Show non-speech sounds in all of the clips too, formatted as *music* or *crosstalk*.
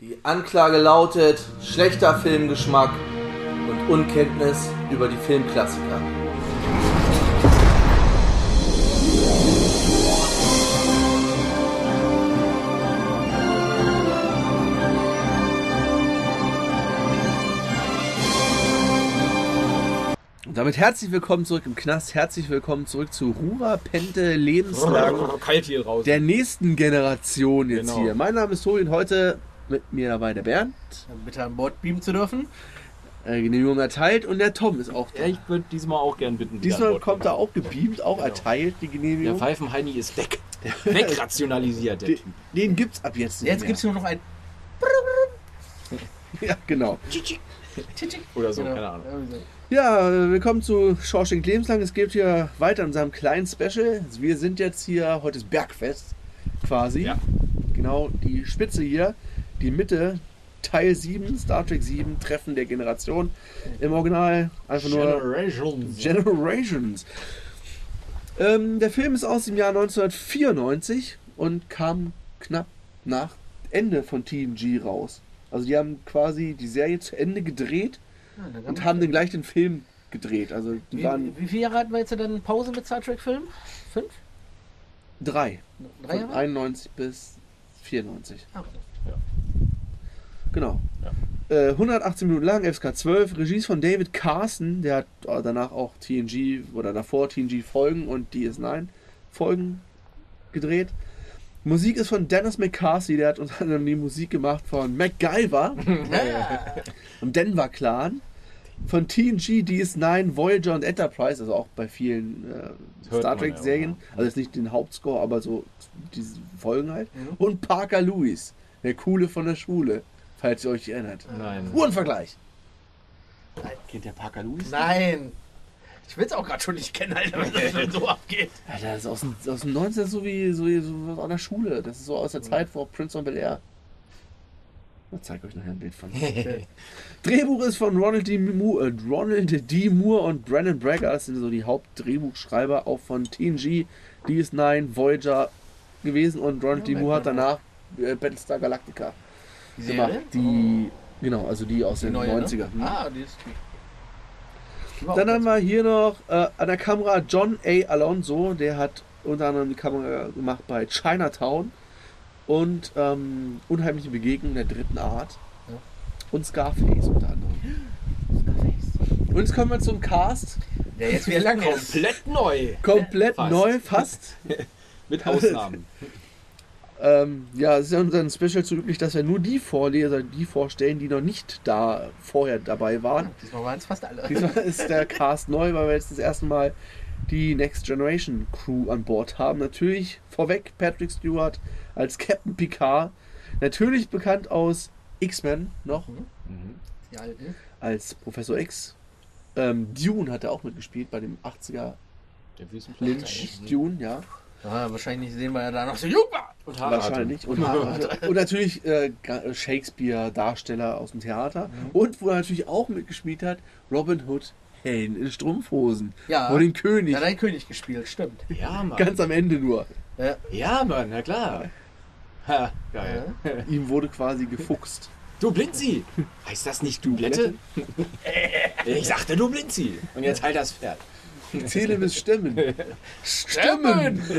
Die Anklage lautet schlechter Filmgeschmack und Unkenntnis über die Filmklassiker. Und damit herzlich willkommen zurück im Knast, herzlich willkommen zurück zu Rura Pente Lebenslang *laughs* Kalt hier raus. der nächsten Generation jetzt Genau. hier. Mein Name ist Tobi und heute mit mir dabei der Bernd, bitte an Bord beamen zu dürfen. äh, Genehmigung erteilt und der Tom ist auch da. ja, ich würde diesmal auch gern bitten. Diesmal kommt er auch gebeamt, auch Genau. erteilt, die Der Genehmigung. Pfeifenheini ist weg. *laughs* Wegrationalisiert. Der Den, Typ. den gibt's ab jetzt nicht Jetzt mehr. gibt es nur noch ein. *laughs* Ja, genau. Oder so, Genau. keine Ahnung. Ja, äh, willkommen zu Shawshank Lebenslang. Es geht hier weiter in unserem kleinen Special. Wir sind jetzt hier, heute ist Bergfest quasi. Ja. Genau, die Spitze hier, die Mitte, Teil 7, Star Trek 7, Treffen der Generation. Im Original einfach nur Generations. Generations. Ähm, der Film ist aus dem Jahr 1994 und kam knapp nach Ende von TNG raus. Also die haben quasi die Serie zu Ende gedreht Ja, dann und haben den gleich den Film gedreht. Also die Wie, waren wie viele Jahre hatten wir jetzt dann Pause mit Star Trek Film? Fünf? drei. Drei Von Jahre? 91 bis 94. Ah, Genau. Ja. Äh, 118 Minuten lang, FSK 12. Regie ist von David Carson, der hat äh, danach auch TNG oder davor TNG Folgen und DS9 Folgen gedreht. Musik ist von Dennis McCarthy, der hat unter anderem die Musik gemacht von MacGyver *laughs* und Denver Clan. Von TNG, DS9, Voyager und Enterprise, also auch bei vielen äh, Star Trek Serien. ja. Also jetzt nicht den Hauptscore, aber so diese Folgen halt. Mhm. Und Parker Lewis, der Coole von der Schule, falls ihr euch erinnert. Nein. Uhrenvergleich. Kennt der Parker Lewis? Nein. Ich will es auch gerade schon nicht kennen, Alter, wenn das schon so abgeht. *laughs* Alter, das ist aus dem, aus dem 19. so wie, so wie so was an der Schule. Das ist so aus der Zeit vor Prince of Bel Air. Ich zeige euch nachher ein Bild von. *laughs* Drehbuch ist von Ronald D. Moore, äh, Ronald D. Moore und Brandon Braga. Das sind so die Hauptdrehbuchschreiber auch von TNG, DS9, Voyager gewesen. Und Ronald D. Ja, Moore hat danach äh, Battlestar Galactica Die gemacht. Serie? Die, genau, also die aus Die den neue, 90er. Ne? hm. Ah, die ist die. Dann haben wir hier noch äh, an der Kamera John A. Alonso, der hat unter anderem die Kamera gemacht bei Chinatown und ähm, Unheimliche Begegnung der dritten Art Ja. und Scarface unter anderem. Und jetzt kommen wir zum Cast. Der jetzt wieder lang ist. Komplett neu. Komplett Fast. neu, fast. *laughs* Mit Ausnahmen. *laughs* ähm, ja, es ist ja unser Special so üblich, dass wir nur die Vorleser, die vorstellen, die noch nicht da vorher dabei waren. Diesmal waren es fast alle. Diesmal *laughs* ist der Cast neu, weil wir jetzt das erste Mal die Next Generation Crew an Bord haben. Natürlich vorweg Patrick Stewart als Captain Picard. Natürlich bekannt aus X-Men noch Mhm. Die alten. als Professor X. Ähm, Dune hat er auch mitgespielt bei dem 80er Der Wüstenplanet. Lynch Dune, ja. Ah, wahrscheinlich sehen wir ja da noch so war. Und Haare Wahrscheinlich. Und, *laughs* und natürlich äh, Ga- Shakespeare-Darsteller aus dem Theater. Und wo er natürlich auch mitgespielt hat, Robin Hood, Helden in Strumpfhosen. Ja. Vor den König. Ja, dein König gespielt, stimmt. Ja, Mann. Ganz am Ende nur. Ja. Ja, Mann, na klar. Ha, geil. Ihm wurde quasi gefuchst. Du Blinzi! Heißt das nicht Dublette? Ich sagte du Blinzi. Und jetzt halt das Pferd. Zähle bis Stimmen. *laughs* Stimmen! *laughs*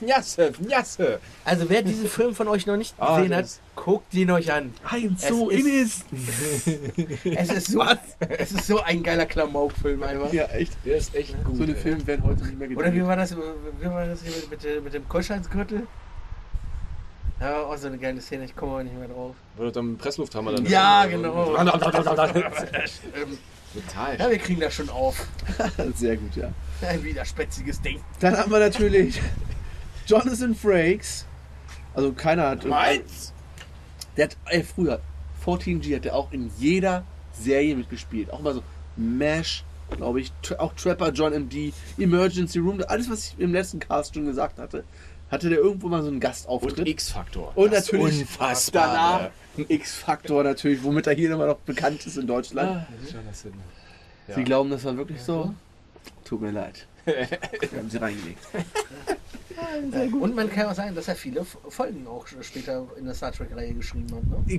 Njasse, Njasse. Also wer diesen Film von euch noch nicht Ah, gesehen hat, guckt ihn euch an. Eins Es so ist- Innis. *laughs* Es ist so, es ist so ein geiler Klamauk-Film einfach. Ja, echt. Der ist echt gut. So eine. Filme werden heute nicht mehr gedreht. Oder wie war das, wie war das hier mit, mit, dem Kolscheinsgürtel? Ja, auch so eine geile Szene, ich komme aber nicht mehr drauf. Wurde dann Presslufthammer dann. Ja, genau. *laughs* Total. Ja, wir kriegen das schon auf. *laughs* Sehr gut, ja. Ein widerspetziges Ding. Dann haben wir natürlich Jonathan Frakes. Also keiner hat... Meins! Der hat ey, früher, 14G hat er auch in jeder Serie mitgespielt. Auch mal so MASH, glaube ich. Auch Trapper John MD, Emergency Room. Alles, was ich im letzten Cast schon gesagt hatte. Hatte der irgendwo mal so einen Und Gastauftritt. X-Faktor. Und Das natürlich Unfassbare. danach X-Faktor natürlich, womit er hier immer noch bekannt ist in Deutschland. Ah. Ja. Sie glauben, das war wirklich so? Tut mir leid. *laughs* Wir haben sie reingelegt. *laughs* Sehr gut. Und man kann auch sagen, dass er viele Folgen auch später in der Star Trek-Reihe geschrieben hat. Ne? Ge-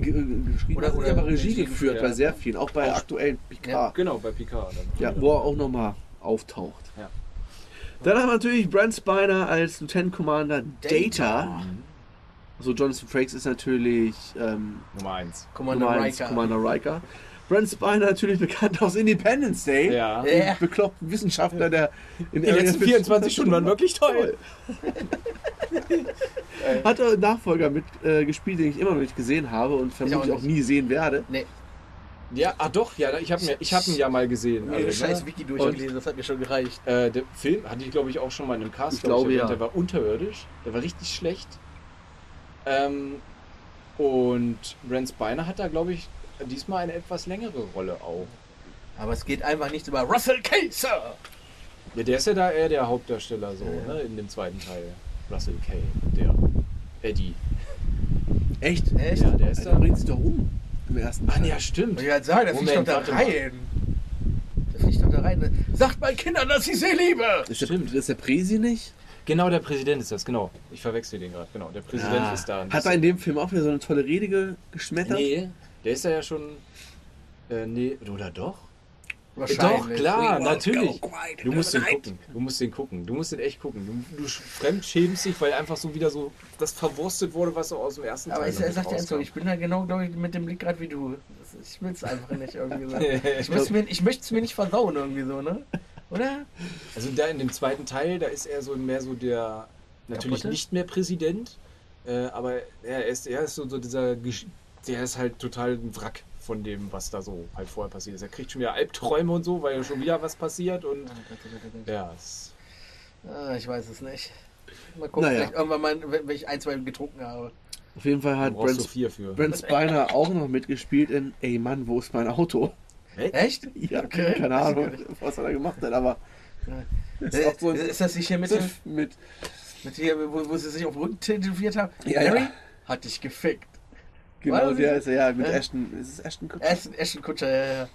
geschrieben Oder- oder, oder aber Regie geführt geführt, bei ja. sehr vielen, auch bei Auch- aktuellen Picard. Genau, bei Picard. Dann. Ja, wo er auch nochmal auftaucht. Ja. Dann haben wir natürlich Brent Spiner als Lieutenant Commander Data. Data. Also Jonathan Frakes ist natürlich ähm, Nummer 1. Commander Nummer eins, Riker. Commander Riker. Brent Spiner natürlich bekannt aus Independence Day. Ja. Ein bekloppten Wissenschaftler, der in Die letzten 24 Stunden waren wirklich toll. *laughs* Hat er einen Nachfolger mit äh, gespielt, den ich immer noch nicht gesehen habe und vermutlich auch auch, nie sehen werde. Nee, Ja, ah doch, ja, ich habe ich hab ihn ja mal gesehen. Also, scheiß ne? Wiki durchgelesen, das hat mir schon gereicht. äh, der Film hatte ich, glaube ich, auch schon mal in einem Cast Ich glaube, erwähnt. ja. Der war unterirdisch, der war richtig schlecht. Ähm, und Brent Spiner hat da, glaube ich, diesmal eine etwas längere Rolle auch. Aber es geht einfach nicht über Russell Kaiser. Ja, der ist ja da eher der Hauptdarsteller so, ne, in dem zweiten Teil. Russell Kay, der Eddie. Echt? Echt? Ja, der ist da. bringt sich doch um im ersten Ah, Teil. ja, stimmt. Und ich halt sagen, der fliegt doch Moment, da warte mal. rein. Der fliegt doch da rein. Sagt meinen Kindern, dass ich sie liebe. Der, Stimmt. ist der Presi nicht? Genau, der Präsident ist das, genau. Ich verwechsel den gerade, genau. Der Präsident Ah. ist da. Hat er in dem Film auch wieder so eine tolle Rede ge geschmettert? Nee, der ist ja schon. Äh, nee, oder doch? Wahrscheinlich. Doch, klar, natürlich. Du musst den gucken. Du musst den gucken. Du musst den echt gucken. Du, du fremdschämst dich, weil einfach so wieder so das verwurstet wurde, was so aus dem ersten Aber Teil ich, noch er sagt ja so, ich bin da genau, glaube ich, mit dem Blick gerade wie du. Ich will es einfach nicht irgendwie so. *laughs* Ich, mir, ich möchte es mir nicht versauen irgendwie so, ne? Oder? Also da in dem zweiten Teil, da ist er so mehr so der, natürlich Kaputte? nicht mehr Präsident, äh, aber er ist, er ist so, so dieser, der ist halt total ein Wrack von dem, was da so halt vorher passiert ist. Er kriegt schon wieder Albträume und so, weil ja schon wieder was passiert und ja, es, Ah, ich weiß es nicht. Mal gucken, Naja. vielleicht irgendwann mal, wenn ich ein, zwei getrunken habe. Auf jeden Fall hat Brent. Brent Spiner *laughs* auch noch mitgespielt in Ey Mann, wo ist mein Auto? Echt? Ja, Okay. keine Ahnung, was er da gemacht hat, aber ist Äh, auch so ein ist das nicht hier mit, mit mit hier, wo, wo sie sich auf Rücken tätowiert haben? Ja, Harry ja. hat dich gefickt. Genau der ist er ja mit Äh? Ashton, ist es Ashton Kutcher? Ashton, Ashton Kutscher, ja, ja.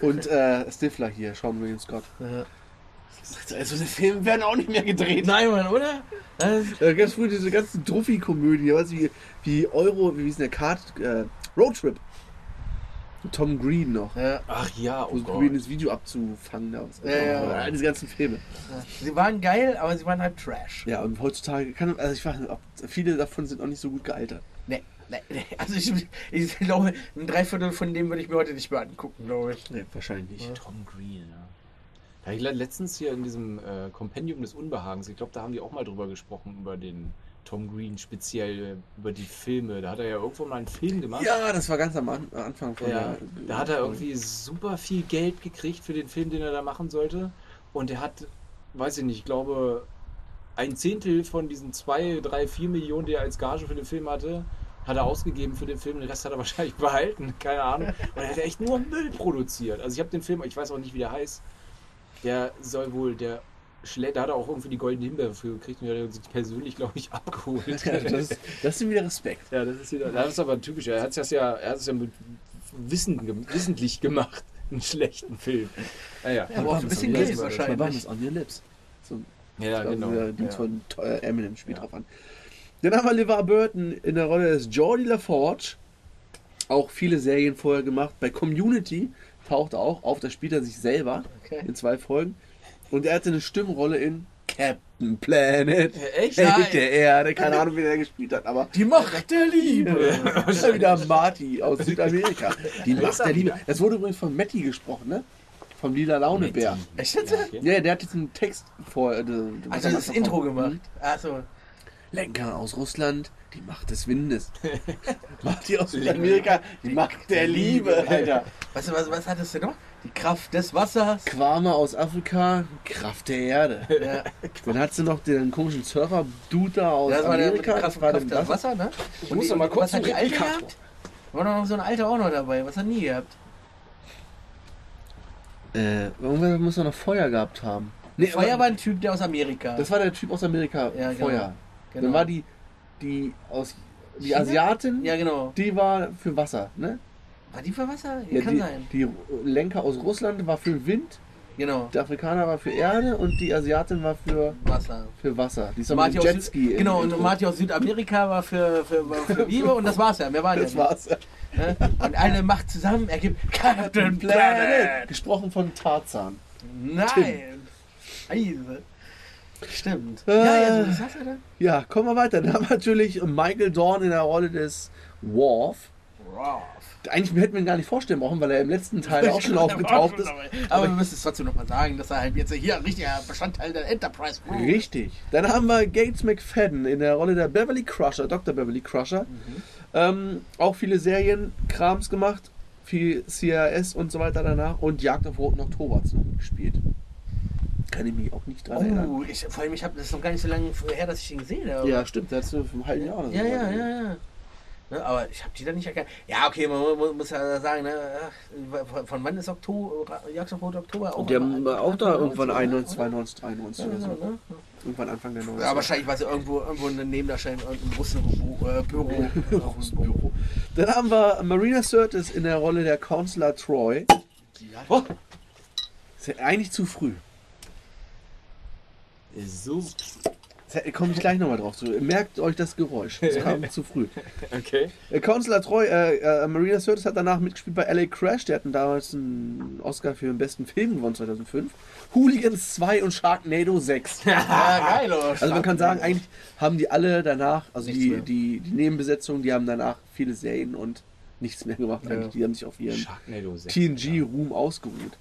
Und äh, Stifler hier, Sean William Scott. ja. Also die Filme werden auch nicht mehr gedreht. Nein, Mann, oder? Äh, ganz früh diese ganzen Druffi-Komödien, was wie, wie Euro, wie hieß denn der Card, äh, Roadtrip. Mit Tom Green noch. ja. Ach ja, oh Wo Gott. Green das Video abzufangen. Da, was Ja, ja. All diese ganzen Filme. Sie waren geil, aber sie waren halt Trash. Ja, und heutzutage kann, also ich weiß nicht, viele davon sind auch nicht so gut gealtert. Also ich, ich glaube, ein Dreiviertel von dem würde ich mir heute nicht mehr angucken, glaube ich. Nee, wahrscheinlich nicht. Tom Green, ja. Da ich le- letztens hier in diesem äh, Kompendium des Unbehagens, ich glaube, da haben die auch mal drüber gesprochen, über den Tom Green, speziell über die Filme. Da hat er ja irgendwo mal einen Film gemacht. Ja, das war ganz am An Anfang von Ja, der. da hat er irgendwie super viel Geld gekriegt für den Film, den er da machen sollte. Und er hat, weiß ich nicht, ich glaube, ein Zehntel von diesen zwei, drei, vier Millionen, die er als Gage für den Film hatte, hat er ausgegeben für den Film. Den Rest hat er *laughs* wahrscheinlich behalten, keine Ahnung. Und er hat echt nur Müll produziert. Also ich habe den Film, ich weiß auch nicht, wie der heißt. Der soll wohl der Schle da hat er auch irgendwie die goldene Himbeere für gekriegt und hat er sich persönlich, glaube ich, *laughs* abgeholt. Ja, das, ist, das ist wieder Respekt. Ja, das ist, wieder, das ist aber typisch. Er hat es ja, er hat es ja mit Wissen, wissentlich gemacht, *laughs* einen schlechten Film. Naja, Ja, aber auch ein bisschen Geld wahrscheinlich. Man das on your lips. So, Ja, genau. Dings Ja. von Eminem spielt Ja. drauf an. Dann haben wir LeVar Burton in der Rolle des Jordi LaForge. Auch viele Serien vorher gemacht. Bei Community taucht er auch auf. Da spielt er sich selber Okay. in zwei Folgen. Und er hatte eine Stimmrolle in Captain Planet. Echt? Held der Erde. Keine Ahnung, wie der gespielt hat, aber Die Macht der Liebe. *laughs* das ist ja wieder Marty aus Südamerika. Die Macht er der Liebe. Das wurde übrigens von Matti gesprochen, ne? Vom Lila Launebär. Echt jetzt? Ja, der hat jetzt einen Text vor. Äh, Also das Intro gemacht. Achso. Lenker aus Russland, die Macht des Windes. *laughs* Marty aus Südamerika, die Macht der Liebe, Alter. *laughs* Weißt du, was, was hattest du noch? Die Kraft des Wassers. Quame aus Afrika, Kraft der Erde. *laughs* Ja, Dann hat sie noch den komischen Surfer-Dude da aus das war Amerika. der Kraft, das Kraft der des Wasser, ne? Und muss die- doch mal kurz Was hat die alte gehabt? War doch noch so ein alter auch noch dabei. Was hat nie gehabt? Äh, irgendwer muss doch noch Feuer gehabt haben. Nee, Feuer war ein Typ, der aus Amerika. Das war der Typ aus Amerika, Ja, genau. Feuer. Genau. Dann war die, die aus, die China? Asiatin, Ja, genau. die war für Wasser, ne? War die für Wasser? Ja, Kann die, sein. die Lenker aus Russland war für Wind Genau. Der Afrikaner war für Erde und die Asiatin war für, Wasser. für Wasser. Die ist mit Marty aus, Jetski. Süd, genau, und. Marty aus Südamerika war für, für, war für Liebe und das war's ja. Mehr war Das ja war's. nicht. Ne? Und alle Macht zusammen ergibt Captain Planet. Planet. Gesprochen von Tarzan. Nein. Scheiße. Stimmt. Äh. Ja, ja, so, was hast du da? Ja, kommen wir weiter. *laughs* Dann haben wir natürlich Michael Dorn in der Rolle des Worf. Wow. Eigentlich hätten wir ihn gar nicht vorstellen brauchen, weil er im letzten Teil *laughs* auch schon aufgetaucht ist. Aber wir müssen es trotzdem nochmal sagen, dass er halt jetzt hier ein richtiger Bestandteil der Enterprise Crew ist. Richtig. Dann haben wir Gates McFadden in der Rolle der Beverly Crusher, Dr. Beverly Crusher. Ähm, auch viele Serienkrams gemacht, viel CRS und so weiter danach und Jagd auf Roten Oktober gespielt. Kann ich mich auch nicht dran erinnern. Oh, ich, vor allem, ich habe das ist noch gar nicht so lange her, dass ich ihn gesehen habe. Ja, stimmt, da hast du vor einem halben Jahr oder so. Ja, ja, ja, ja. Ne, aber ich habe die dann nicht erkannt. Ja, okay, man mu- muss ja sagen, ne, von- von wann ist Oktober, Jagd auf Rote Oktober? Und die haben auch da irgendwann 90er, 91, oder? 92, 93 Ja, oder so. ne? Irgendwann Anfang der 90er. Ja, wahrscheinlich war sie irgendwo, irgendwo eine Nebendarstellung, irgendein Russenbüro. Äh, Büro. Dann haben wir Marina Sirtis in der Rolle der Counselor Troy. Oh, ist ja eigentlich zu früh. So. Da komme ich gleich nochmal drauf zu. Merkt euch das Geräusch. Es kam *laughs* zu früh. Okay. Äh, Counselor Troy, äh, äh, Marina Sirtis hat danach mitgespielt bei LA Crash. Die hatten damals einen Oscar für den besten Film gewonnen 2005. Hooligans 2 und Sharknado 6. *laughs* Ja, geil, oder? Also man kann sagen, eigentlich haben die alle danach, also Nichts die, mehr. die, die Nebenbesetzung, die haben danach viele Serien und nichts mehr gemacht. Ja. Die haben sich auf ihren Sharknado 6. TNG-Ruhm ausgeruht.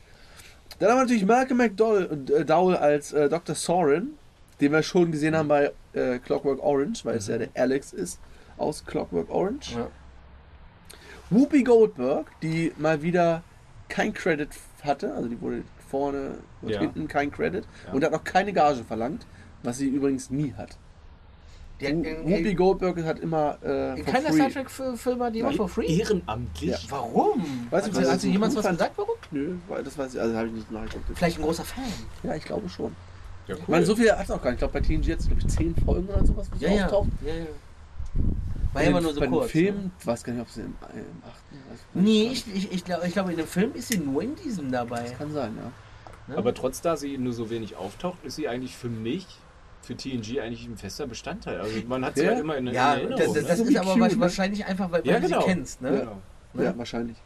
Dann haben wir natürlich Malcolm McDowell äh, als äh, Dr. Soren, den wir schon gesehen haben bei äh, Clockwork Orange, weil es ja der Alex ist aus Clockwork Orange. Ja. Whoopi Goldberg, die mal wieder kein Credit hatte, also die wurde vorne und Ja. hinten kein Credit Ja. und hat auch keine Gage verlangt, was sie übrigens nie hat. In, Whoopi Goldberg hat immer äh, in keiner Star Trek-Film hat die immer for free. Ehrenamtlich? Ja. Warum? Weiß ich, hat, was hat ich sie so jemals was gesagt, warum? Nö, weil das weiß ich, also habe ich nicht nachgeguckt. Vielleicht ein großer Fan. Ja, ich glaube schon. Ja, cool. Ich meine, so viel hat es auch gar nicht. Ich glaube, bei TNG jetzt, glaube ich, 10 Folgen oder sowas, wo Ja, ja. auftaucht. ja, ja. War immer den- nur so bei kurz. ne? Filmen, ich weiß gar nicht, ob sie im, im achten. weiß Nee, nicht. ich, ich, ich glaube, ich glaub, in dem Film ist sie nur in diesem dabei. Das kann sein, ja. Ne? Aber trotz da sie nur so wenig auftaucht, ist sie eigentlich für mich, für TNG eigentlich ein fester Bestandteil. Also man hat sie Ja. halt immer in, in ja, Erinnerung. das, das, das ist aber Q, ne? wahrscheinlich einfach, weil, weil ja, du genau. sie kennst. Ne? Genau. Ne? Ja, wahrscheinlich.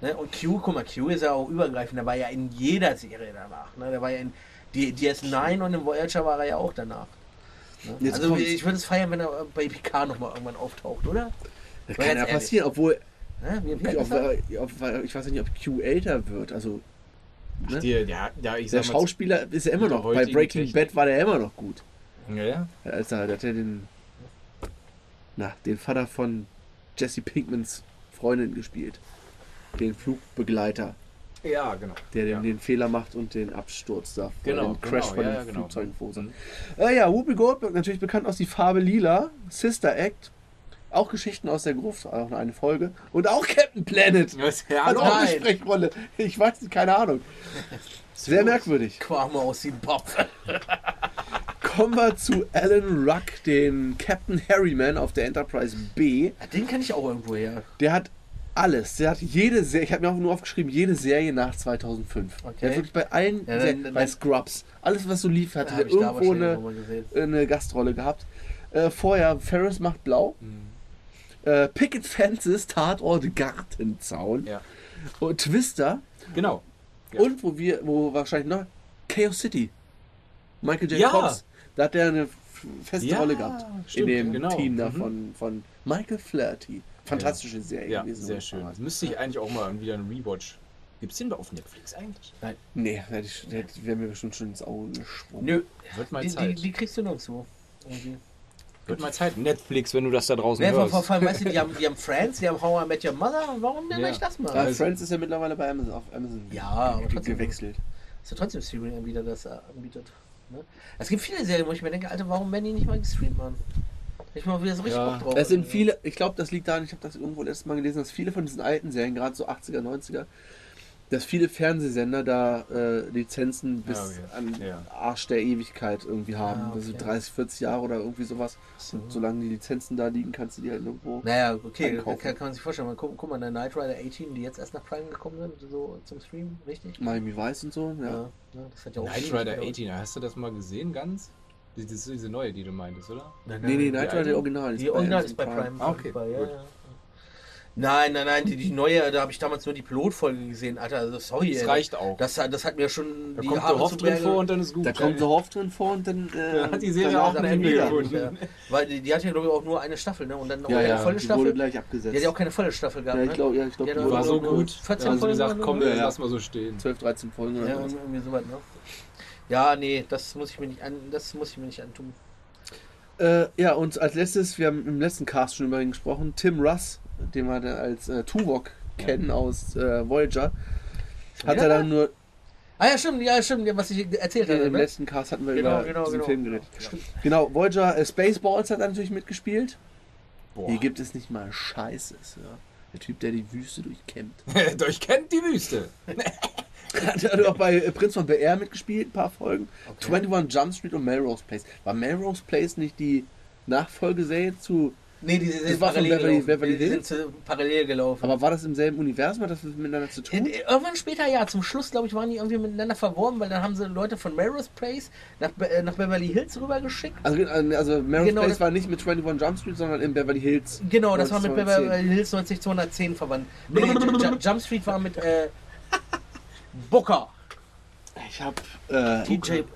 Ne? Und Q, guck mal, Q ist ja auch übergreifend. Der war ja in jeder Serie danach. Ne? Der war ja in die DS9 und im Voyager war er ja auch danach. Ne? Also kommt's. ich würde es feiern, wenn er bei PK nochmal irgendwann auftaucht, oder? Das kann ja passieren, obwohl, Ne? Wie, wie ob, ob, ich weiß nicht, ob Q älter wird. Also, ne? Die, ja, ja, ich der sag mal, Schauspieler ist ja immer der noch, bei Breaking Technik. Bad war der immer noch gut. Ja, ja. Als er, der hat ja den, na, den Vater von Jesse Pinkmans Freundin gespielt. Den Flugbegleiter, Ja, genau. der den, ja. den Fehler macht und den Absturz da. vor Genau, dem Crash genau, von ja, dem ja, genau. Flugzeug verursacht. Mhm. Äh, ja, Whoopi Goldberg, natürlich bekannt aus die Farbe Lila, Sister Act, auch Geschichten aus der Gruft, auch noch eine Folge. Und auch Captain Planet. *laughs* Was, ja, Hat auch eine. Sprechrolle. Ich weiß nicht, keine Ahnung. *laughs* Sehr merkwürdig. Quam aus dem Popf. *laughs* Kommen wir zu Alan Ruck, den Captain Harryman auf der Enterprise B. Ja, den kann ich auch irgendwo her. Der hat alles. Der hat jede Serie, ich habe mir auch nur aufgeschrieben, jede Serie nach 2005. Okay. Der hat wirklich bei allen, Ja, dann- dann- bei Scrubs, alles was so lief, ich da irgendwo eine, eine Gastrolle gehabt. Äh, vorher Ferris macht blau. Mhm. Äh, Picket Fences, Tatort Gartenzaun. Ja. Und Twister. Genau. Ja. Und wo wir, wo wahrscheinlich noch, Chaos City. Michael J. Ja. Fox. Da hat er eine feste Ja, Rolle gehabt. stimmt, in dem genau. Team da Mhm. von, von Michael Flaherty. Fantastische Serie Ja, gewesen. sehr schön. Das müsste ich eigentlich auch mal wieder einen Rewatch. Gibt es den auf Netflix eigentlich? Nee, hätte ich, hätte, wäre mir bestimmt schon ins Auge gesprungen. Nö, Wird mal die, die, Zeit. die kriegst du nirgendwo. Irgendwie. Wird mal Zeit. Netflix, wenn du das da draußen Ja, vor, hörst. vor, vor allem, weißt du, die haben, *laughs* die haben Friends, die haben How I Met Your Mother. Warum denn Ja. nicht das mal? Ja, Also- Friends ist ja mittlerweile bei Amazon, auf Amazon Ja, aber trotzdem. gewechselt. ist ja trotzdem Streaming-Anbieter, das er anbietet. Ne? Es gibt viele Serien, wo ich mir denke, Alter, warum werden die nicht mal gestreamt, Mann? Ich mal wieder so richtig Ja. Bock drauf. Es sind viele, ich glaube, das liegt daran, ich habe das irgendwo letztes Mal gelesen, dass viele von diesen alten Serien, gerade so 80er, 90er, dass viele Fernsehsender da äh, Lizenzen bis Ja, okay. an Ja. Arsch der Ewigkeit irgendwie haben. Ah, Also okay. 30, 40 Jahre oder irgendwie sowas. So. Und solange die Lizenzen da liegen, kannst du die halt irgendwo. Naja, okay, Einkaufen. kann, kann man sich vorstellen. Mal guck, guck mal, der Knight Rider 18, die jetzt erst nach Prime gekommen sind, so zum Stream, richtig? Miami Vice und so, ja. ja das hat ja auch Knight Rider gedauert. 18, hast du das mal gesehen ganz? Das ist diese neue, die du meintest, oder? Nein, Nee, nee, nein, Knight die Rider? Original. Die Original Amazon ist bei Prime. Ah, okay, Bei, ja, gut. ja. Nein, nein, nein, die, die neue, da habe ich damals nur die Pilotfolge gesehen, Alter. Also sorry, Das ey. reicht auch. Das, das hat mir schon Da die kommt Haare der Hoff drin vor und dann ist gut. Da kommt so Hoff drin vor und dann. Äh, Da hat die Serie auch ein Ende gefunden. Ja, weil die, die hat ja glaube ich auch nur eine Staffel, ne? Und dann auch Ja, keine ja, volle die wurde Staffel. gleich abgesetzt. Die hat ja auch keine volle Staffel gehabt, ja, ich ne? glaube, ja, ich glaub, Ja, die war so gut. 14 Da haben sie Folgen gesagt, komm, so? Ja, ja. lass mal so stehen. 12, 13 Folgen oder Ja, sowas. irgendwie sowas, ne? Ja, nee, das muss ich mir nicht an, das muss ich mir nicht antun. Äh, ja, und als letztes, wir haben im letzten Cast schon über ihn gesprochen, Tim Russ, den wir dann als äh, Tuvok kennen aus äh, Voyager, hat wieder er dann nur, Ah ja, stimmt, ja, stimmt, ja, was ich erzählt äh, hatte, im ne? letzten Cast hatten wir Genau, über genau, diesen genau. Film geredet. Genau, Voyager äh, Spaceballs hat er natürlich mitgespielt. Boah. Hier gibt es nicht mal Scheißes. Ja. Der Typ, der die Wüste durchkämmt. *laughs* Durchkennt die Wüste. *laughs* hat er auch bei äh, Prinz von BR mitgespielt, ein paar Folgen. Okay. 21 Jump Street und Melrose Place. War Melrose Place nicht die Nachfolgeserie zu. Nee, die sind Das war parallel Beverly- gelaufen. Beverly die Hills? sind zu, parallel gelaufen. Aber war das im selben Universum? Hat das miteinander zu tun? Äh, Irgendwann später, ja, zum Schluss, glaube ich, waren die irgendwie miteinander verworben, weil dann haben sie Leute von Melrose Place nach, äh, nach Beverly Hills rübergeschickt. Also, äh, also Melrose Genau, Place war nicht mit 21 Jump Street, sondern in Beverly Hills. Genau, das war mit 1910. Beverly Hills 90210 verwandt. Nee, *laughs* Jump Street war mit äh, *laughs* Booker. Ich hab. Äh,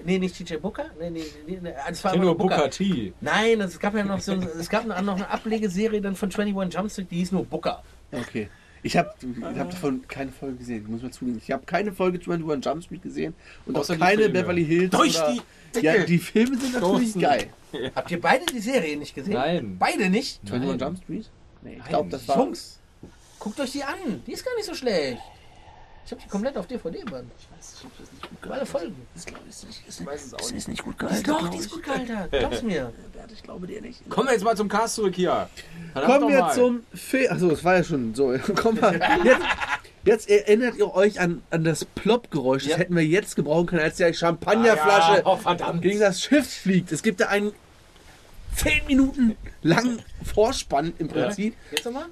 nee, nicht TJ Booker. Nee, nee, nee, nee, das war nur Booker T. Nein, es gab ja noch so, es gab noch eine Ablegeserie dann von 21 Jump Street, die hieß nur Booker. okay. Ich habe ich hab davon keine Folge gesehen, muss man zugeben. Ich habe keine Folge 21 Jump Street gesehen und auch Außer die keine. Beverly Hills. Durch oder, die Decke. Ja, die Filme sind natürlich Stoßen. geil. Habt ihr beide die Serie nicht gesehen? Nein. Beide nicht? 21 Nein. Jump Street? Nee, ich glaube, das war. Jungs, guckt euch die an. Die ist gar nicht so schlecht. Ich habe die komplett auf DVD, Mann. Alle Folgen. Das glaube ich nicht. Ist, Ich weiß es auch das nicht. ist nicht gut Die ist gehalten. doch, glaub die ist ich. gut gealtert. Glaub's mir. *laughs* Bert, Ich glaube dir nicht. Kommen wir jetzt mal zum Cast zurück hier. Verdammt Kommen wir zum Film. Achso, das war ja schon so. *laughs* Kommen wir. Jetzt, jetzt erinnert ihr euch an, an das Plop-Geräusch. Das Ja. hätten wir jetzt gebrauchen können, als die Champagnerflasche Ah, ja. Oh, verdammt. gegen das Schiff fliegt. Es gibt da einen 10 Minuten langen Vorspann im Prinzip. Jetzt nochmal?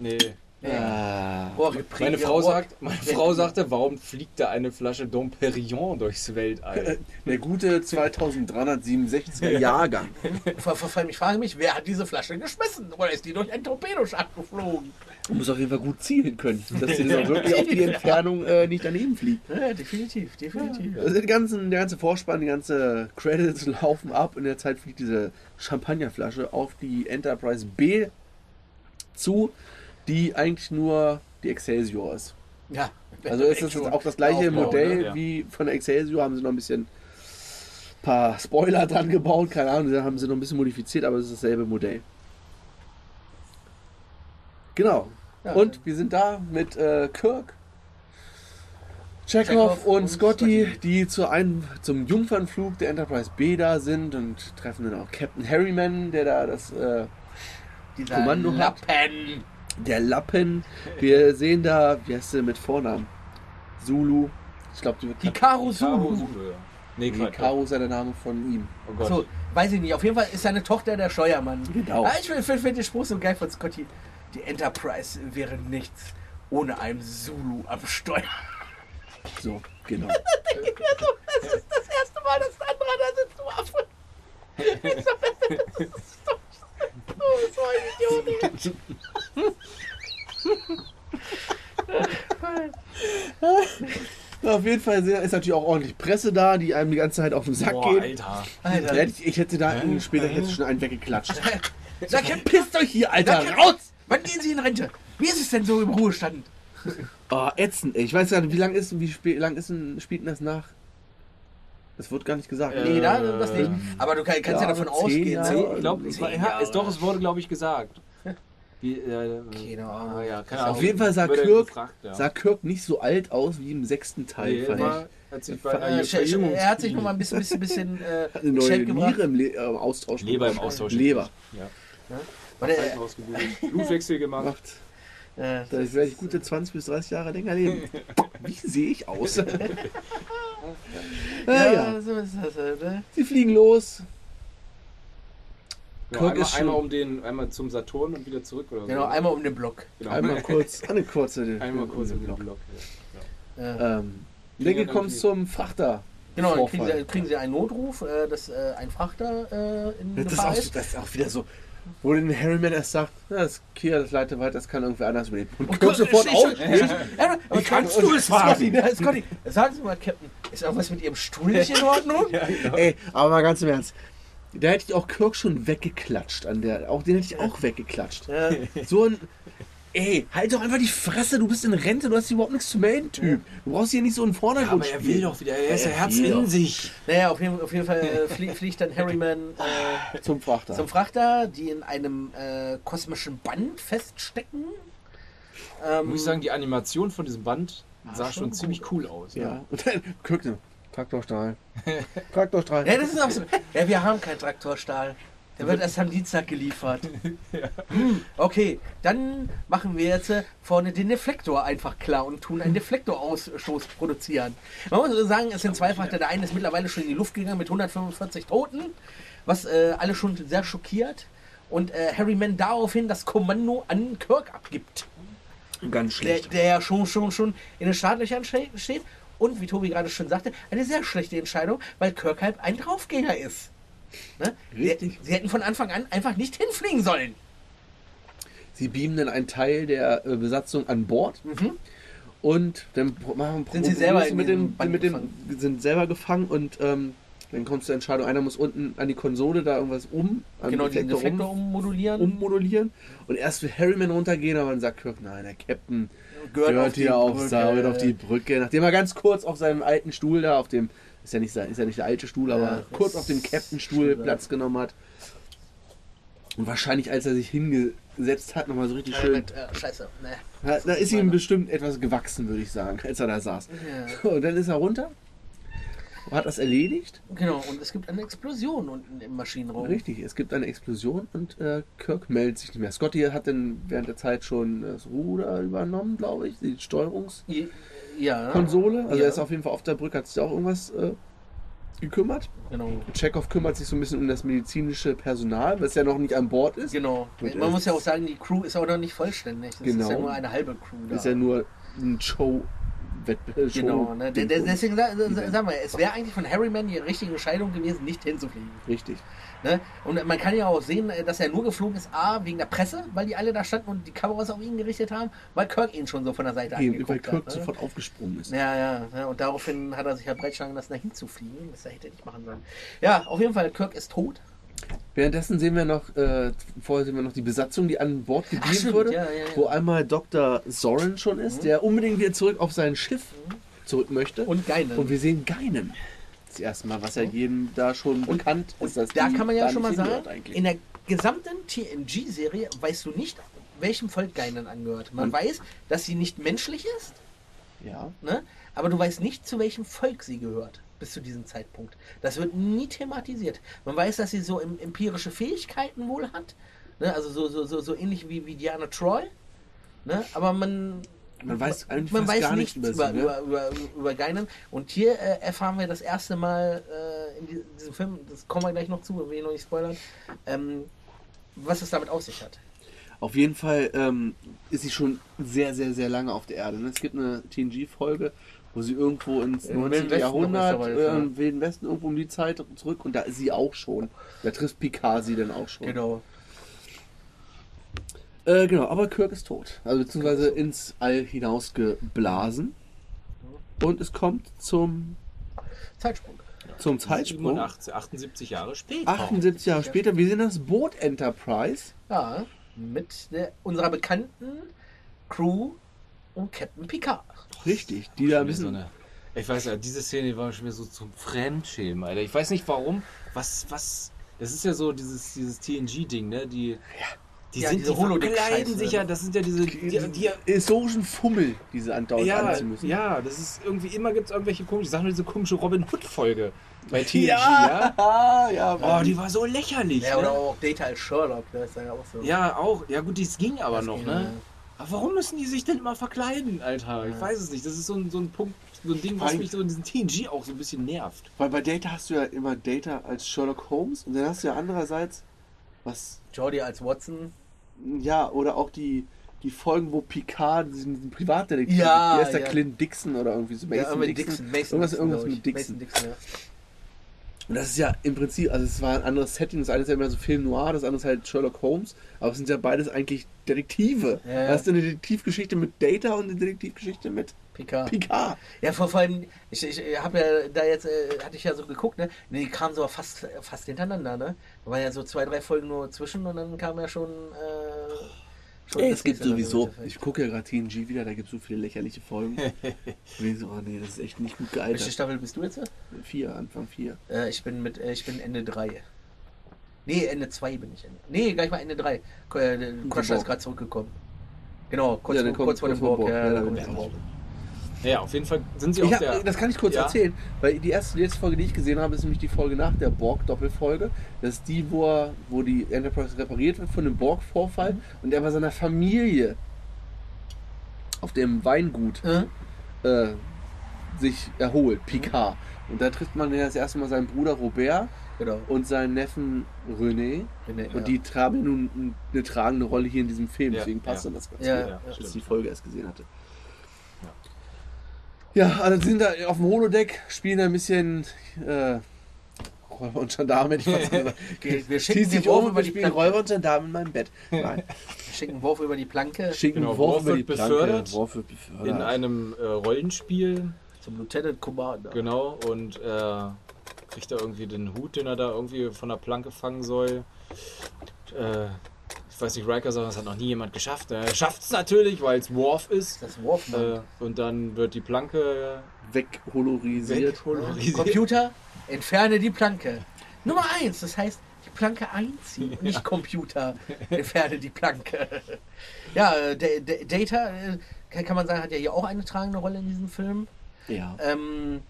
Nee. Ah. Boah, Meine Frau, sagt, meine Frau sagte, warum fliegt da eine Flasche Dom Perignon durchs Weltall? *laughs* Der gute 2367er Jahrgang. *laughs* Vor, vor, vor allem, ich frage mich, wer hat diese Flasche geschmissen? Oder ist die durch einen Torpedoschacht geflogen? Du musst auf jeden Fall gut zielen können, *laughs* dass sie das wirklich auf die Entfernung äh, nicht daneben fliegt. Ja, definitiv, definitiv. Also die ganzen, der ganze Vorspann, die ganze Credits laufen ab. In der Zeit fliegt diese Champagnerflasche auf die Enterprise B zu, die eigentlich nur die Excelsior ist. Ja. Also es ist auch das gleiche Aufbau, Modell ne? Ja. wie von der Excelsior, haben sie noch ein bisschen paar Spoiler dran gebaut, keine Ahnung, da haben sie noch ein bisschen modifiziert, aber es ist dasselbe Modell. Genau. Ja. Und wir sind da mit äh, Kirk, Chekhov und, und Scotty, Scotty. die zu einem, zum Jungfernflug der Enterprise B da sind und treffen dann auch Captain Harryman, der da das, äh, Kommando hat. Der Lappen. Wir sehen da, wie heißt der mit Vornamen? Zulu. Ich glaube, die wird Hikaru Zulu. Zulu, ja. Nee. Caro ist ja der Name von ihm. Oh Gott. So, weiß ich nicht. Auf jeden Fall ist seine Tochter der Steuermann. Genau. Ah, ich finde find, find den Spruch so geil von Scotty. Die Enterprise wäre nichts ohne einen Zulu am Steuer. So, genau. *laughs* Das ist das erste Mal, dass ein anderer da sitzt, du Affe. Ich sag, das ist doch so, so ein Idiot. Auf jeden Fall ist natürlich auch ordentlich Presse da, die einem die ganze Zeit auf den Sack Boah, geht. Alter. Alter, hätte Ich, ich hätte da später hätte ich schon einen weggeklatscht. sag ja, Pisst euch hier, Alter, sag raus! Wann gehen Sie in Rente? Wie ist es denn so im Ruhestand? Oh, ätzend, ey. Ich weiß gar nicht, wie lang ist wie spät, lang ist denn, spielt denn das nach? Das wird gar nicht gesagt. Äh, Nee, da, das nicht. Aber du kann- kannst ja, Ja, davon zehn ausgehen. Jahre. Ich glaube, ja, doch, es wurde, glaube ich, gesagt. *laughs* Wie, äh, Keine Ahnung. ah, ja, keine Auf Ahnung. jeden Fall sah Kirk- gefragt, ja. Sah Kirk nicht so alt aus wie im sechsten Teil, Nee, war, hat sich bei Äh, einer Äh, er hat sich nochmal ein bisschen, bisschen, bisschen äh, Hat eine in neue. Niere im Le äh, Austausch Leber im. Austausch. Leber. Ja. Ausgebildet. Blutwechsel *laughs* gemacht. Äh, Da werde ich gute 20 bis 30 Jahre länger leben. *laughs* Wie sehe ich aus? ja, ja, ja. so ist das halt, ne? Sie fliegen los. Ja, Kirk einmal, ist schon- einmal um den, einmal zum Saturn und wieder zurück oder so. Genau, einmal um den Block. Genau. Einmal *laughs* kurz, eine kurze. einmal kurz um den Block. Block. Äh, Ähm, Fliegen Denke ja kommt zum Frachter. genau, dann kriegen sie, kriegen sie einen Notruf, äh, dass äh, ein Frachter äh, in Das Gefahr ist. das ist auch wieder so, wo den Harryman erst sagt, das Kia, das leite weiter, das kann irgendwer anders überleben. Und Und Kirk sofort ich- auf. ich- aber Wie kannst du es Scotty, wagen? ne, Scotty, sagen Sie mal, Captain, ist irgendwas mit Ihrem Stuhl nicht in Ordnung? *laughs* Ja, genau. Ey, aber mal ganz im Ernst. Da hätte ich auch Kirk schon weggeklatscht an der. Auch den hätte ich auch weggeklatscht. Ja. So ein. Ey, halt doch einfach die Fresse, du bist in Rente, du hast hier überhaupt nichts zu melden, Typ. Du brauchst hier nicht so einen Ja, Vordergrund aber er will doch wieder, er ist ja Herz in doch. sich. Naja, auf jeden, auf jeden Fall äh, flie *laughs* fliegt dann Harryman äh, Zum Frachter. zum Frachter, die in einem äh, kosmischen Band feststecken. Ähm, Muss ich sagen, die Animation von diesem Band sah schon schon ziemlich cool aus. ja. *laughs* Und dann Kirk, ne, Traktorstrahl. *laughs* Traktorstrahl. Ja, das ist auch so. Ja, wir haben keinen Traktorstahl. Der wird erst am Dienstag geliefert. *laughs* Hm, okay, dann machen wir jetzt äh, vorne den Deflektor einfach klar und tun einen Deflektorausstoß produzieren. Man muss also sagen, es sind zwei Frachter. Der eine ist mittlerweile schon in die Luft gegangen mit 145 Toten, was äh, alle schon sehr schockiert. Und äh, Harryman daraufhin das Kommando an Kirk abgibt. Ganz schlecht. der ja schon, schon, schon in den Startlöchern ste- steht. Und wie Tobi gerade schon sagte, eine sehr schlechte Entscheidung, weil Kirk halt ein Draufgänger ist. Ne? Sie, sie hätten von Anfang an einfach nicht hinfliegen sollen. Sie beamen dann einen Teil der äh, Besatzung an Bord Mhm. und dann machen Sind sie selber mit dem, mit dem gefangen? sind selber gefangen und ähm, dann kommt zur Entscheidung, einer muss unten an die Konsole da irgendwas um, Genau, Deflektor Deflektor um, ummodulieren. ummodulieren und erst will Harryman runtergehen, aber dann sagt Kirk, nein, der Captain gehört, gehört auf hier auf, Brücke. Auf die Brücke, nachdem er ganz kurz auf seinem alten Stuhl da, auf dem, ist ja nicht, ist ja nicht der alte Stuhl, aber Ja, kurz auf dem Captain-Stuhl Stuhl, ja. Platz genommen hat. Und wahrscheinlich, als er sich hingesetzt hat, nochmal so richtig schön, mit, äh, scheiße. Ne. da, da ist ihm bestimmt etwas gewachsen, würde ich sagen, als er da saß. Ja. Und dann ist er runter, hat das erledigt. Genau, und es gibt eine Explosion unten im Maschinenraum. Richtig, es gibt eine Explosion und äh, Kirk meldet sich nicht mehr. Scotty hat dann während der Zeit schon das Ruder übernommen, glaube ich, die Steuerungskonsole. Ja, Also Ja. er ist auf jeden Fall auf der Brücke, hat sich auch irgendwas äh, gekümmert. genau. Chekhov kümmert sich so ein bisschen um das medizinische Personal, was ja noch nicht an Bord ist. Genau. Und Man muss ja auch sagen, die Crew ist auch noch nicht vollständig. Das Genau. ist ja nur eine halbe Crew da. Ist ja nur ein Show. Wettbewerb. Genau, ne? De- de- deswegen sa- sa- sagen wir, es wäre eigentlich von Harryman die richtige Entscheidung gewesen, nicht hinzufliegen. Richtig. Ne? Und man kann ja auch sehen, äh, dass er nur geflogen ist, A, wegen der Presse, weil die alle da standen und die Kameras auf ihn gerichtet haben, weil Kirk ihn schon so von der Seite Eben, weil angeguckt Kirk hat. Ne? sofort aufgesprungen ist. Ja, ja, ja, und daraufhin hat er sich ja breitschlagen lassen, da hinzufliegen. Das hätte er nicht machen sollen. Ja, auf jeden Fall, Kirk ist tot. Währenddessen sehen wir noch, äh, vorher sehen wir noch die Besatzung, die an Bord stimmt, wurde, ja, ja, ja. wo einmal Dr. Soren schon ist, der unbedingt wieder zurück auf sein Schiff zurück möchte. Und Geinen. Und wir sehen Geinen. Das erste Mal, was ja jedem da schon bekannt ist. dass da kann man ja schon mal sagen, in der gesamten TNG-Serie weißt du nicht, welchem Volk Geinen angehört. Man Und- weiß, dass sie nicht menschlich ist, ja. ne? aber du weißt nicht, zu welchem Volk sie gehört. Bis zu diesem Zeitpunkt. Das wird nie thematisiert. Man weiß, dass sie so em- empirische Fähigkeiten wohl hat. Ne? Also so, so, so, so ähnlich wie, wie Diana Troy. Ne? Aber man, Man weiß man weiß gar nichts über, über sie. Ne? über, über, über Geinen. Und hier äh, erfahren wir das erste Mal äh, in die- diesem Film, das kommen wir gleich noch zu, will ich noch nicht spoilern, ähm, was es damit auf sich hat. Auf jeden Fall ähm, ist sie schon sehr, sehr, sehr lange auf der Erde. Ne? Es gibt eine TNG-Folge, wo sie irgendwo ins Im 19. Wilden Westen Jahrhundert, ist äh, ja. im Wilden Westen, irgendwo um die Zeit zurück und da ist sie auch schon. Da trifft Picard sie dann auch schon. Genau. Äh, genau, aber Kirk ist tot. Also beziehungsweise ins All hinausgeblasen. Und es kommt zum, Zeitsprung. zum Zeitsprung. 87, 78 Jahre später. 78 Jahre später, wir sehen das Boot Enterprise. Ja, mit der, unserer bekannten Crew und Captain Picard. Richtig, die da ein so eine, ich weiß ja, diese Szene war schon wieder so zum Fremdschämen, Alter. Ich weiß nicht warum. Was, was. Das ist ja so dieses, dieses TNG-Ding, ne? Die. Die Ja, sind diese die Holodeck-Scheiße. verkleiden sich ja, das sind ja diese. Die, die, historischen Fummel, diese andauernd ja, anziehen müssen. ja, das ist irgendwie immer gibt es irgendwelche komischen Sachen, diese komische Robin Hood-Folge bei *laughs* TNG, Ja, ja. *laughs* ja, Oh, die war so lächerlich. Ja, ne? oder auch Data als Sherlock, das ist ja auch so. Ja, auch. Ja gut, dies ging aber Das noch, ging, ne? Aber warum müssen die sich denn immer verkleiden, Alter? Ich Ja. weiß es nicht. Das ist so ein, so ein Punkt, so ein Ding, was Weil- mich so in diesem TNG auch so ein bisschen nervt. Weil bei Data hast du ja immer Data als Sherlock Holmes und dann hast du ja andererseits was, Jordi als Watson. ja, oder auch die, die Folgen, wo Picard diesen, diesen Privatdetektiv, Ja, wie heißt der ja. Clint Dixon oder irgendwie so Mason mit Dixon. Mason irgendwas Dixon, irgendwas mit Dixon. Mason Dixon, ja. Und das ist ja im Prinzip, also es war ein anderes Setting, das eine ist ja immer so Film Noir, das andere ist halt Sherlock Holmes, aber es sind ja beides eigentlich Detektive. Ja, hast du eine Detektivgeschichte mit Data und eine Detektivgeschichte mit Picard. Picard. Ja, vor, vor allem, ich, ich habe ja da jetzt, äh, hatte ich ja so geguckt, ne? Die kamen so fast, fast hintereinander, ne? Da waren ja so zwei, drei Folgen nur zwischen und dann kam ja schon. Äh, schon Ey, es gibt sowieso, ich gucke ja gerade TNG wieder, da gibt es so viele lächerliche Folgen. *laughs* nee, so, oh nee, das ist echt nicht gut Welche gealtert. Staffel bist du jetzt? Vier, Anfang vier. Äh, ich bin mit, äh, ich bin Ende 3. Nee, Ende 2 bin ich. Ende. Nee, gleich mal Ende 3. Äh, der Crusher ist gerade zurückgekommen. Genau, kurz, Ja, vor, kurz vor dem Borg. Borg. Ja, Ja, Naja, auf jeden Fall sind sie Ich auch hab, der. das kann ich kurz Ja. erzählen, weil die erste, die letzte Folge, die ich gesehen habe, ist nämlich die Folge nach der Borg-Doppelfolge. Das ist die, wo, er, wo die Enterprise repariert wird von dem Borg-Vorfall und er bei seiner Familie auf dem Weingut Äh? äh, sich erholt, Picard. Und da trifft man ja das erste Mal seinen Bruder Robert Genau. und seinen Neffen René. René, Und ja. die tragen ja nun eine tragende Rolle hier in diesem Film, Ja, deswegen passt ja. dann das ganz Ja, gut, ja, dass ich die Folge erst gesehen hatte. Ja, also sind da auf dem Holodeck, spielen da ein bisschen äh, Räuber und Gendarme, ich. *laughs* Wir- wir schicken sich den Wurf um über die spielen Planke. Räuber und Gendarme in meinem Bett. *laughs* Nein, Schicken Wurf über die Planke schicken Genau, Worf Worf über die Planke. befördert Worf wird befördert. in einem äh, Rollenspiel, zum Lieutenant Commander. genau, und er kriegt da irgendwie den Hut, den er da irgendwie von der Planke fangen soll. Äh, weiß nicht, Riker sagt, das hat noch nie jemand geschafft. Er schafft es natürlich, weil es Worf ist. Das Worfmann. Äh, und dann wird die Planke Wegholorisiert. wegholorisiert. Computer, entferne die Planke. Nummer eins, das heißt, die Planke einziehen, nicht Computer, entferne die Planke. Ja, äh, D- D- Data, äh, kann kann man sagen, hat ja hier auch eine tragende Rolle in diesem Film. Ja. Ähm,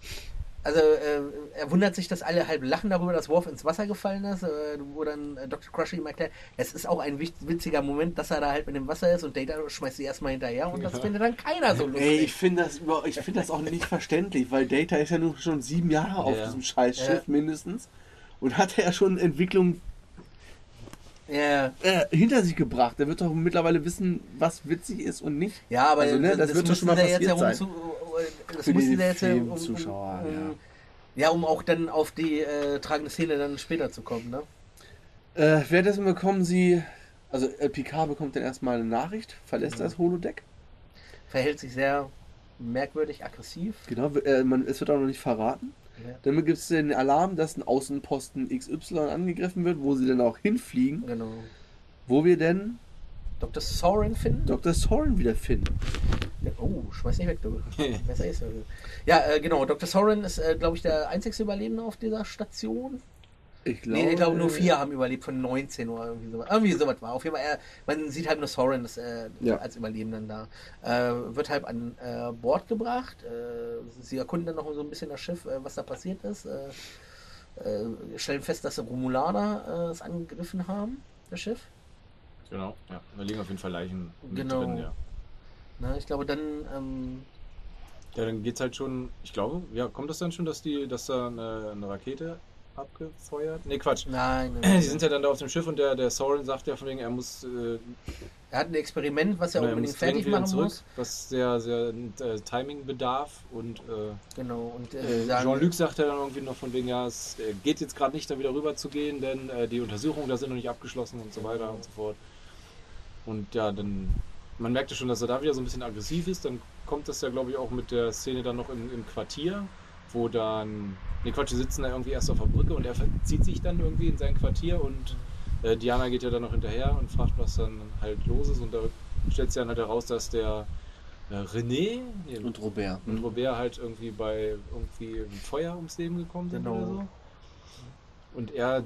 also äh, er wundert sich, dass alle halb lachen darüber, dass Worf ins Wasser gefallen ist, äh, wo dann äh, Dr. Crusher ihm erklärt, es ist auch ein witz- witziger Moment, dass er da halt mit dem Wasser ist und Data schmeißt sie erstmal hinterher und das findet dann keiner so lustig. Ey, ich finde das, ich find das auch nicht verständlich, weil Data ist ja nun schon sieben Jahre auf Ja. diesem Scheißschiff Ja. mindestens und hat ja schon Entwicklung ja, äh, hinter sich gebracht. Der wird doch mittlerweile wissen, was witzig ist und nicht. ja, aber Also, ne, das wird doch schon mal passiert jetzt sein. Das Für mussten die sie jetzt ja um, um, Filmzuschauer, um, ja, um auch dann auf die äh, tragende Szene dann später zu kommen, ne? Äh, währenddessen bekommen sie, also äh, Picard bekommt dann erstmal eine Nachricht, verlässt Mhm. das Holodeck. Verhält sich sehr merkwürdig, aggressiv. Genau, äh, man, es wird auch noch nicht verraten. Ja. Dann gibt es den Alarm, dass ein Außenposten XY angegriffen wird, wo sie dann auch hinfliegen, Genau. wo wir dann Dr. Soren finden. Dr. Soren wieder finden. Oh, schmeiß nicht weg, du. *laughs* Besser ist er. Ja, äh, genau. Dr. Soren ist, äh, glaube ich, der einzigste Überlebende auf dieser Station. Ich glaube, nee, ich glaube, nur vier haben überlebt von 19 oder irgendwie sowas. Irgendwie sowas war. Auf jeden Fall, er, man sieht halt nur Soren das, äh, Ja. als Überlebenden da. Äh, wird halt an äh, Bord gebracht. Äh, sie erkunden dann noch so ein bisschen das Schiff, äh, was da passiert ist. Äh, äh, stellen fest, dass die Romulaner äh, es angegriffen haben, das Schiff. Genau, ja. Da liegen auf jeden Fall Leichen mit Genau. drin, ja. Na, ich glaube, dann. Ähm, Ja, dann geht's halt schon, ich glaube, ja, kommt das dann schon, dass die, dass da eine, eine Rakete abgefeuert? Nee, Quatsch. nein, Die nein. sind ja dann da auf dem Schiff und der, der Soren sagt ja von wegen, er muss, äh, er hat ein Experiment, was er er unbedingt fertig wieder machen zurück, muss. was sehr, sehr äh, Timing bedarf und äh, Genau. Und äh, Äh, Jean-Luc sagt ja dann irgendwie noch von wegen, ja, es äh, geht jetzt gerade nicht, da wieder rüber zu gehen, denn äh, die Untersuchungen da sind noch nicht abgeschlossen und so weiter und so fort. Und ja, dann, man merkte schon, dass er da wieder so ein bisschen aggressiv ist. Dann kommt das ja, glaube ich, auch mit der Szene dann noch im, im Quartier, wo dann, ne Quatsch, die sitzen da irgendwie erst auf der Brücke und er verzieht sich dann irgendwie in sein Quartier und äh, Diana geht ja dann noch hinterher und fragt, was dann halt los ist. Und da stellt sich dann halt heraus, dass der äh, René nee, Und Robert. und Robert halt irgendwie bei irgendwie einem Feuer ums Leben gekommen sind Genau. oder so. Und er,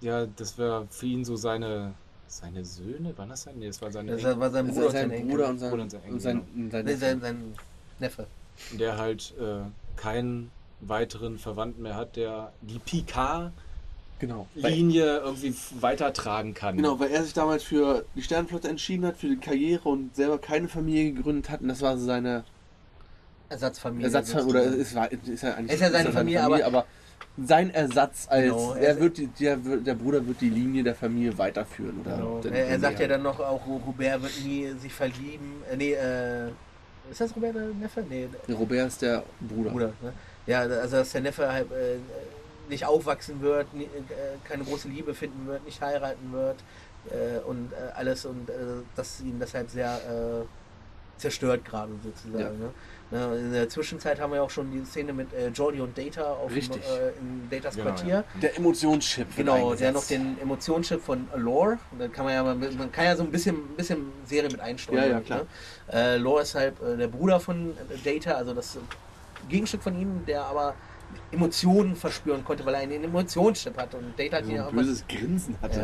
ja, das war für ihn so seine, seine Söhne, waren das sein? Nee, das war seine das war sein Bruder, ist sein Enkel. Bruder und sein, Bruder und sein Enkel, und sein, und sein, Nee, sein, sein Neffe. der halt äh, keinen weiteren Verwandten mehr hat, der die Picard Genau. Linie irgendwie weitertragen kann. genau, weil er sich damals für die Sternenflotte entschieden hat, für die Karriere und selber keine Familie gegründet hat. Und das war so seine Ersatzfamilie. Ersatzfamilie. Oder es war, ist ja eigentlich Ist ja seine Familie, aber sein Ersatz als Genau, er er- wird die, der, der Bruder wird die Linie der Familie weiterführen. Oder Genau. Er, er sagt ja dann noch auch, Robert wird nie sich verlieben. Äh, nee, äh, ist das Robert der Neffe? Nee, Robert ist der Bruder. Bruder. Ne? Ja, also dass der Neffe halt äh, nicht aufwachsen wird, nie, äh, keine große Liebe finden wird, nicht heiraten wird äh, und äh, alles und dass ihn deshalb sehr äh, zerstört gerade sozusagen. Ja. Ne? Ne, in der Zwischenzeit haben wir auch schon die Szene mit äh, Jordi und Data auf dem, Richtig. äh, in Datas Genau, Quartier. ja. Der Emotionschip. Genau, der noch den Emotionschip von Lore. Und dann kann man ja mal, man kann ja so ein bisschen, bisschen Serie mit einsteuern. Ja, ja, klar. Ne? Äh, Lore ist halt äh, der Bruder von äh, Data, also das Gegenstück von ihm, der aber Emotionen verspüren konnte, weil er einen Emotionschip hat und Data hat so ihn ja ein böses Grinsen hatte.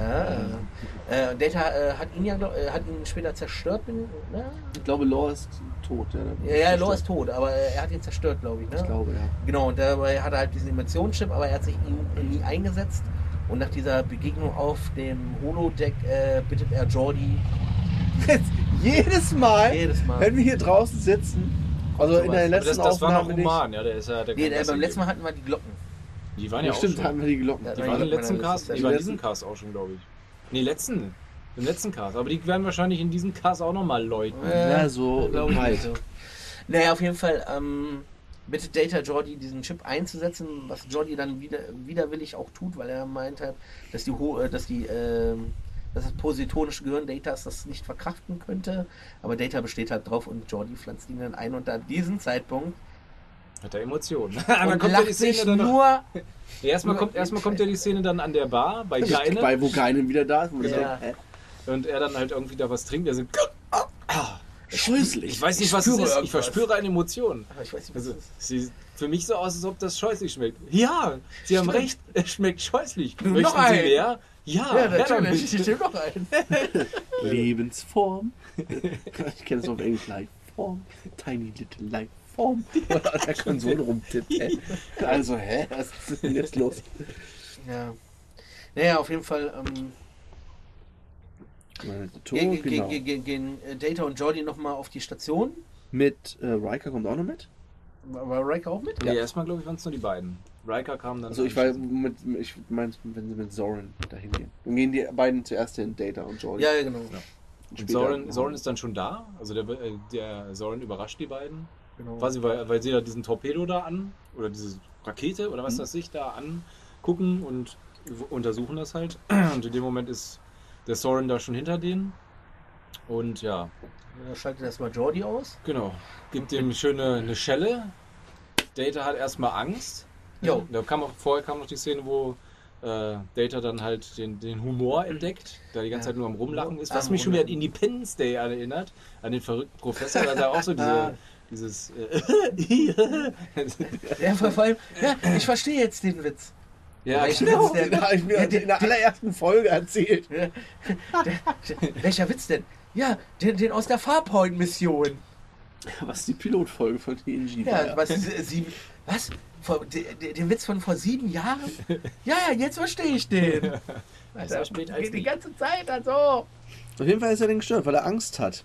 Ja. Äh, Data äh, hat ihn ja glaub, äh, hat ihn später zerstört. Bin, ne? Ich glaube, Law ist tot. Ja, der Ja, ja, ist Lore ist tot, aber äh, er hat ihn zerstört, glaube ich. Ne? Ich glaube, ja. Genau, und dabei hat er halt diesen Emotionschip, aber er hat sich ihn nie eingesetzt. Und nach dieser Begegnung auf dem Holodeck äh, bittet er Jordi *laughs* Jedes Mal, jedes Mal. wenn wir hier draußen sitzen, also in der letzten das, das war noch Aufnahme nicht. Roman, ja, der ist ja der Nee, das beim letzten Mal hatten wir die Glocken. Die waren ja, Ja, auch stimmt, schon. hatten wir die Glocken. Ja, Die waren im letzten das Cast, die waren diesen Cast auch schon, glaube ich. Nee, letzten. Im letzten Cast. Aber die werden wahrscheinlich in diesem Cast auch nochmal läuten. Ja, so glaub ich weit. nicht so. Naja, auf jeden Fall ähm, bittet Data Jordi diesen Chip einzusetzen, was Jordi dann wieder, widerwillig auch tut, weil er meint hat, dass die, äh, dass die ähm, dass das positonische Gehirn Datas das nicht verkraften könnte. Aber Data besteht halt drauf und Jordi pflanzt ihn dann ein und ab diesem Zeitpunkt Hat er Emotionen. und *laughs* dann *laughs* kommt ja die lacht Szene sich dann nur Ja, erstmal kommt, erstmal kommt ja die Szene dann an der Bar bei Bei Geine wo Geinen wieder da ist, wo Ja. denken, hä? Und er dann halt irgendwie da was trinkt. Er so, Scheußlich. ich weiß nicht, Ich was es ist. Ich irgendwas. verspüre eine Emotion. aber ich weiß nicht, was Also, ist. es sieht für mich so aus, als ob das scheußlich schmeckt. Ja, Sie haben Stimmt. recht, *laughs* es schmeckt scheußlich. Noch Möchten Sie ein. mehr? Ja, Ja, natürlich, ich stimme noch ein. *laughs* Lebensform. ich kenne es auf Englisch. Lifeform. Tiny little Lifeform. Oder *laughs* an der Konsole rumtippt. Also, hä? Was ist denn jetzt los? Ja. Naja, auf jeden Fall ähm, gehen, Tor, gehen, genau. gehen, gehen, gehen Data und Jordi nochmal auf die Station. Mit äh, Riker kommt auch noch mit. War Riker auch mit? Nee, erstmal glaube ich waren es nur die beiden. Riker kam dann. Also ich war mit, ich meinst, wenn sie mit Zoran dahin gehen. Dann gehen die beiden zuerst hin, Data und Jordi. Ja, ja, genau. Und Und Soren, Soren ist dann schon da. Also der, äh, der Soren überrascht die beiden. genau. Quasi, weil, weil sie da diesen Torpedo da an, oder diese Rakete oder was Mhm. das sich da angucken und untersuchen das halt. *clears throat* Und in dem Moment ist der Soren da schon hinter denen. Und ja, Ja, Schaltet erstmal Jordi aus. genau. Gibt dem schöne eine Schelle. Data hat erstmal Angst. Jo. Da kam auch, vorher kam noch die Szene, wo äh, Data dann halt den, den Humor entdeckt, da die ganze Ja. Zeit nur am Rumlachen ist, was Am mich schon wieder an. Independence Day erinnert, an den verrückten Professor, da er auch so diese, *laughs* dieses äh, *laughs* Ja, vor allem, ja, ich verstehe jetzt den Witz. Ja, Welchen genau. Witz denn? Den habe ich mir Ja, den- in der allerersten Folge erzählt. Der, der, welcher Witz denn? Ja, den, den aus der Farpoint-Mission. Was die Pilotfolge von TNG war. Ja, Ja, was, äh, sieben, was? Vor, de, de, den Witz von vor sieben Jahren? Ja, ja, jetzt verstehe ich den. Besser spät als die, ganze Zeit, also. Auf jeden Fall ist er dann gestört, weil er Angst hat.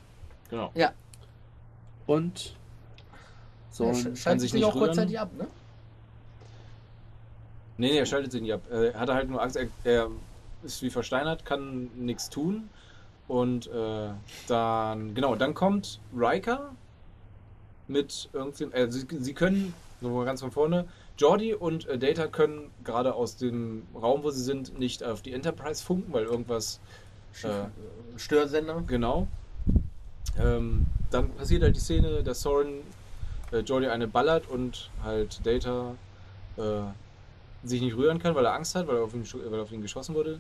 Genau. Ja, Und so ja, ein- sch- sich schaltet sich nicht auch rühren. kurzzeitig ab, ne? Nee, nee, er schaltet sich nicht ab. Er hatte halt nur Angst, er, er ist wie versteinert, kann nichts tun. Und äh, dann, genau, dann kommt Riker mit irgendwem. Äh, sie, sie können, mal ganz von vorne, Jordi und äh, Data können gerade aus dem Raum, wo sie sind, nicht auf die Enterprise funken, weil irgendwas. Äh, Störsender. Genau. Ähm, dann passiert halt die Szene, dass Soren äh, Jordi eine ballert und halt Data äh, sich nicht rühren kann, weil er Angst hat, weil er auf ihn, weil auf ihn geschossen wurde.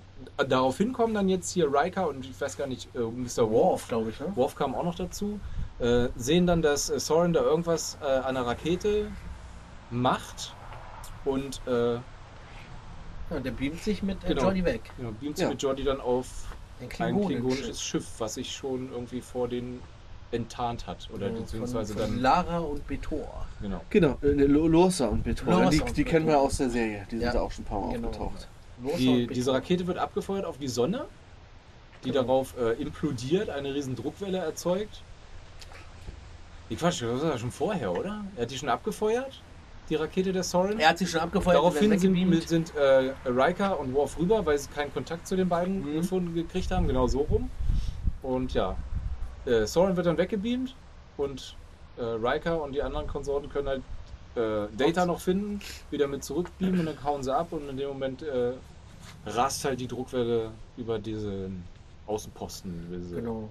Daraufhin kommen dann jetzt hier Riker und ich weiß gar nicht, äh, Mr. Worf. glaube ich, ne? Worf kam auch noch dazu. Äh, sehen dann, dass äh, Soren da irgendwas äh, an der Rakete macht und äh, Ja, der beamt sich mit äh, Genau. Jordi weg. ja, beamt sich Ja. mit Jordi dann auf Ein klingonisches Schiff, was sich schon irgendwie vor den enttarnt hat. Oder Ja, beziehungsweise von, von dann. Lara und Betor. Genau. Genau, äh, Lo- Lorsa und Betor. Lorsa Die, und die kennen wir aus der Serie. Die sind Ja. da auch schon ein paar Mal Genau. aufgetaucht. Die, diese? Rakete wird abgefeuert auf die Sonne, die Genau. darauf äh, implodiert, eine riesen Druckwelle erzeugt. Die Quatsch, das war ja schon vorher, oder? Er hat die schon abgefeuert, die Rakete der Sorin. Er hat sie schon abgefeuert. Daraufhin sind, sind äh, Riker und Worf rüber, weil sie keinen Kontakt zu den beiden Mhm. gefunden gekriegt haben, genau so rum. Und ja, äh, Soren wird dann weggebeamt und äh, Riker und die anderen Konsorten können halt äh, Data noch finden, wieder mit zurückbeamen und dann hauen sie ab und in dem Moment äh, rast halt die Druckwelle über diesen Außenposten diese Genau.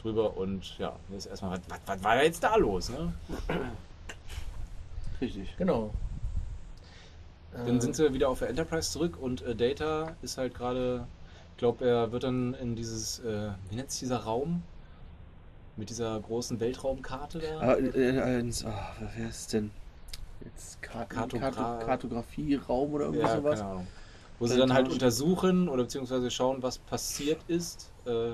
drüber und ja, jetzt erstmal, was, was, was war da jetzt da los? Ne? *clears throat* Richtig. Genau. Dann Äh, sind sie wieder auf der Enterprise zurück und äh, Data ist halt gerade, ich glaube, er wird dann in dieses, äh, wie nennt sich dieser Raum? Mit dieser großen Weltraumkarte da? Aber, äh, äh, ins- ah, wer ist es denn? Jetzt Karten, Kartogra- Karto Kartografie-Raum oder irgendwie ja, sowas? keine Ahnung. Wo sie dann halt untersuchen oder beziehungsweise schauen, was passiert ist. Äh,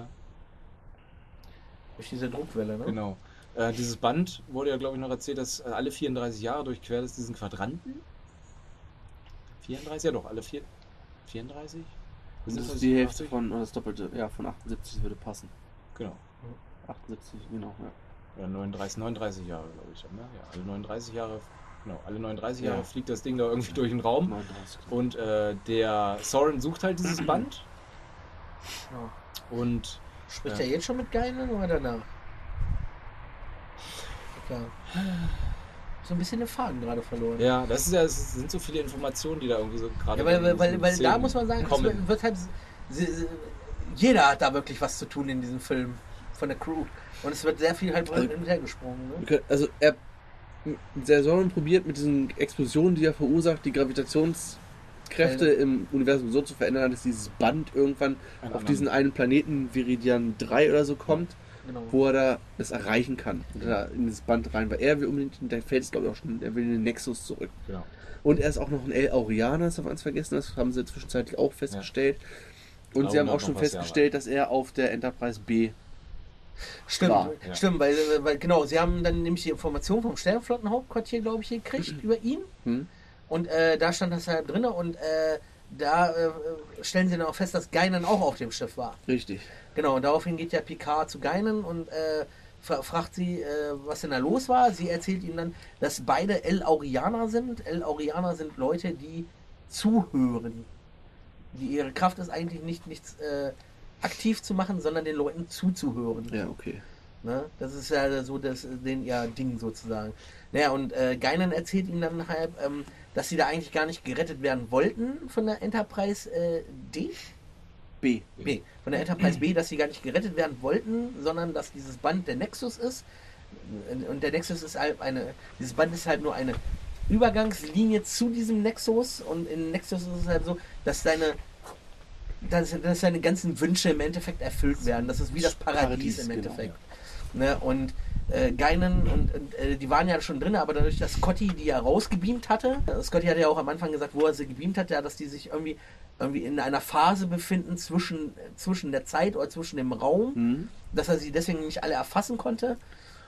durch diese Druckwelle, ne? Genau. Äh, dieses Band wurde ja, glaube ich, noch erzählt, dass alle 34 Jahre durchquert ist diesen Quadranten. 34? Ja doch, alle vier, 34? Und das ist 87? die Hälfte von, oder das Doppelte, ja, von 78 würde passen. Genau. 78, genau, ja. Ja, 39, 39 Jahre, glaube ich. Ne? Ja, alle 39 Jahre, genau, alle 39 Ja. Jahre fliegt das Ding da irgendwie durch den Raum. 39. Und äh, der Soren sucht halt dieses Band Genau. und Spricht Ja. er jetzt schon mit Geinen oder danach? Klar. So ein bisschen den Faden gerade verloren. ja, das ist ja, es sind so viele Informationen, die da irgendwie so gerade. Ja, weil, in weil, weil, da muss man sagen, halt, jeder hat da wirklich was zu tun in diesem Film von der Crew. Und es wird sehr viel halt Also- hin und her gesprungen. Wir Ne? können- Also er der Soren probiert mit diesen Explosionen, die er verursacht, die Gravitationskräfte im Universum so zu verändern, dass dieses Band irgendwann Einen auf anderen- diesen einen Planeten Viridian 3 oder so kommt, Genau. wo er da das erreichen kann. Und da in dieses Band rein, weil er will unbedingt, der fällt es glaube ich auch schon, er will in den Nexus zurück. Genau. Und er ist auch noch ein El Aurianer, das darf man ganz vergessen, das haben sie zwischenzeitlich auch festgestellt. Und sie haben auch schon ja, festgestellt, dass er auf der Enterprise B Stimmt, ja. stimmt, weil, weil genau, sie haben dann nämlich die Information vom Sternflottenhauptquartier, glaube ich, gekriegt über ihn. Hm? Und äh, da stand das halt drin und äh, da äh, stellen sie dann auch fest, dass Geinen auch auf dem Schiff war. Richtig. Genau, und daraufhin geht ja Picard zu Geinen und äh, fra- fragt sie, äh, was denn da los war. Sie erzählt ihm dann, dass beide El Aurianer sind. El Aurianer sind Leute, die zuhören. Die, ihre Kraft ist eigentlich nicht nichts äh, aktiv zu machen, sondern den Leuten zuzuhören. Ja, okay. Ne? Das ist ja so das den ja Ding sozusagen. Naja, und äh, Geinen erzählt ihm dann halt, ähm, dass sie da eigentlich gar nicht gerettet werden wollten von der Enterprise äh, D. B. B. Von der Enterprise B, dass sie gar nicht gerettet werden wollten, sondern dass dieses Band der Nexus ist. Und der Nexus ist halt eine, dieses Band ist halt nur eine Übergangslinie zu diesem Nexus. Und in Nexus ist es halt so, dass deine, dass, dass deine ganzen Wünsche im Endeffekt erfüllt werden. Das ist wie das Paradies, Paradies, im genau, Endeffekt. Ne? Und äh, Geinen und, und äh, die waren ja schon drin, aber dadurch, dass Scotty die ja rausgebeamt hatte, Scotty hat ja auch am Anfang gesagt, wo er sie gebeamt hat, ja, dass die sich irgendwie irgendwie in einer Phase befinden zwischen, zwischen der Zeit oder zwischen dem Raum, Hm? dass er sie deswegen nicht alle erfassen konnte.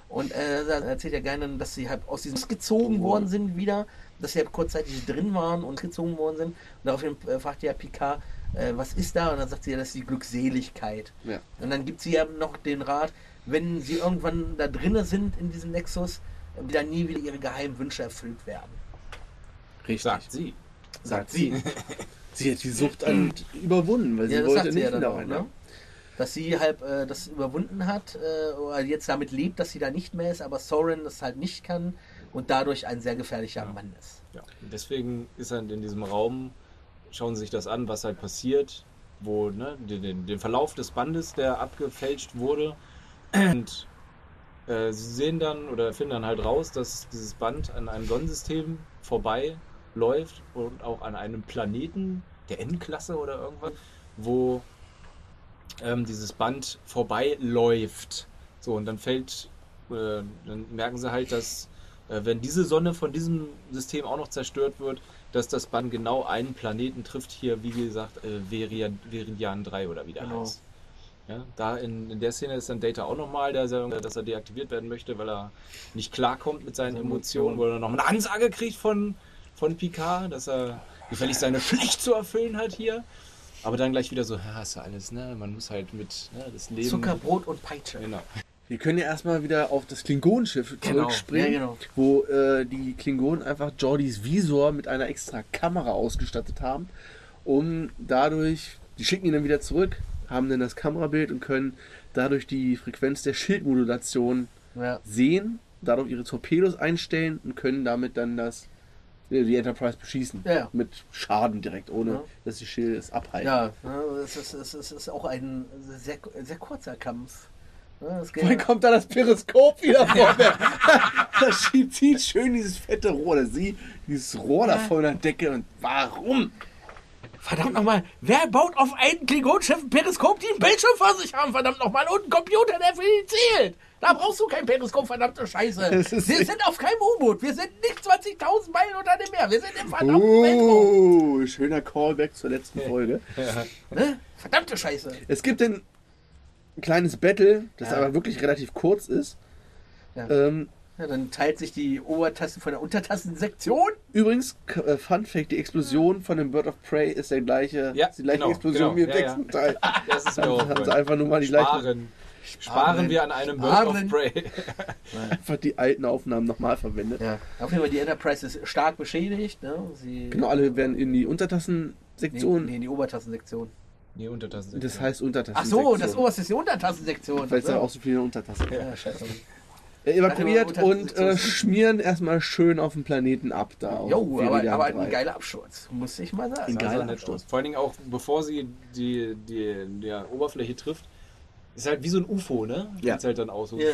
Und äh, da erzählt ja gerne, dass sie halt aus diesem gezogen worden sind wieder, dass sie halt kurzzeitig drin waren und gezogen worden sind. Und daraufhin äh, fragt ja Picard, äh, was ist da? Und dann sagt sie ja, das ist die Glückseligkeit. Ja. Und dann gibt sie ja noch den Rat, wenn sie irgendwann da drinnen sind in diesem Nexus, äh, wieder nie wieder ihre geheimen Wünsche erfüllt werden. Richtig. Sagt sie. Sagt sie. *laughs* Sie hat die Sucht an überwunden, weil sie Ja, das wollte sagt sie nicht ja dann auch, rein. ne? Dass sie halt äh, das überwunden hat äh, oder jetzt damit lebt, dass sie da nicht mehr ist, aber Soren das halt nicht kann und dadurch ein sehr gefährlicher Ja. Mann ist. Ja. Deswegen ist er in diesem Raum, schauen sie sich das an, was halt passiert, wo, ne, den, den, Verlauf des Bandes, der abgefälscht wurde. Und äh, sie sehen dann oder finden dann halt raus, dass dieses Band an einem Sonnensystem vorbei läuft und auch an einem Planeten der N-Klasse oder irgendwas, wo ähm, dieses Band vorbeiläuft. So, und dann fällt, äh, dann merken sie halt, dass wenn diese Sonne von diesem System auch noch zerstört wird, dass das Band genau einen Planeten trifft, hier, wie gesagt, äh, Verian, Veridian 3 oder wie der Genau. heißt. Ja, da in, in der Szene ist dann Data auch nochmal, dass er, dass er deaktiviert werden möchte, weil er nicht klarkommt mit seinen Seine Emotionen, wo er nochmal eine Ansage kriegt von, von Picard, dass er gefälligst seine *laughs* Pflicht zu erfüllen hat hier. Aber dann gleich wieder so, ja, hast du alles, ne? Man muss halt mit ne, das Leben. Zucker, Brot und Peitsche. Genau. Wir können ja erstmal wieder auf das Klingonenschiff Genau, zurückspringen, ja, genau. wo äh, die Klingonen einfach Jordys Visor mit einer extra Kamera ausgestattet haben, um dadurch, die schicken ihn dann wieder zurück, haben dann das Kamerabild und können dadurch die Frequenz der Schildmodulation Ja. sehen, dadurch ihre Torpedos einstellen und können damit dann das äh, die Enterprise beschießen. Ja. Mit Schaden direkt, ohne Ja. dass die Schilde es abhalten. Ja, es ist, es ist, es ist auch ein sehr, sehr kurzer Kampf. Geht- Woher kommt da das Periskop wieder vor mir? *laughs* da schiebt sie schön dieses fette Rohr. Da sie dieses Rohr da vor der Decke. Und warum? Verdammt nochmal, wer baut auf ein Klingonenschiff ein Periskop, die einen Bildschirm vor sich haben? Verdammt nochmal, und einen Computer, der für ihn zählt. Da brauchst du kein Periskop, verdammte Scheiße. *laughs* Wir sind auf keinem U-Boot. Wir sind nicht 20.000 Meilen unter dem Meer. Wir sind im verdammten Weltraum. Oh, schöner Callback zur letzten Folge. Ne? Verdammte Scheiße. Es gibt ein kleines Battle, das Ja. aber wirklich relativ kurz ist. Ja. Ähm, Ja, dann teilt sich die Obertaste von der Untertastensektion. übrigens, äh, Fun Fact, die Explosion von dem Bird of Prey ist der gleiche, Ja, ist die gleiche genau, Explosion genau, wie im sechsten Teil. *laughs* Das ist mir auch haben sie einfach nur mal die gleiche, Sparen. Sparen wir an einem Bird of Sparen. Prey. *laughs* einfach die alten Aufnahmen nochmal verwendet. Auf jeden Fall, die Enterprise ist stark beschädigt. Ne? Genau, alle werden in die nee, Untertassensektion. nee, in die Obertastensektion. Nee, Untertassen. Das heißt Untertassen. Ach so, das oberste ist die Untertastensektion. Weil es da auch so viele Untertassen gibt. Ja, scheiße. Äh, evakuiert Ach, und äh, schmieren erstmal schön auf dem Planeten ab. Da Jo, aber, aber 3. ein geiler Absturz, muss ich mal sagen. Ein sah geiler nett Absturz. Vor allen Dingen auch, bevor sie die, die, die Oberfläche trifft, ist halt wie so ein UFO, ne? Ja. Sieht's halt dann aus. So. Ja.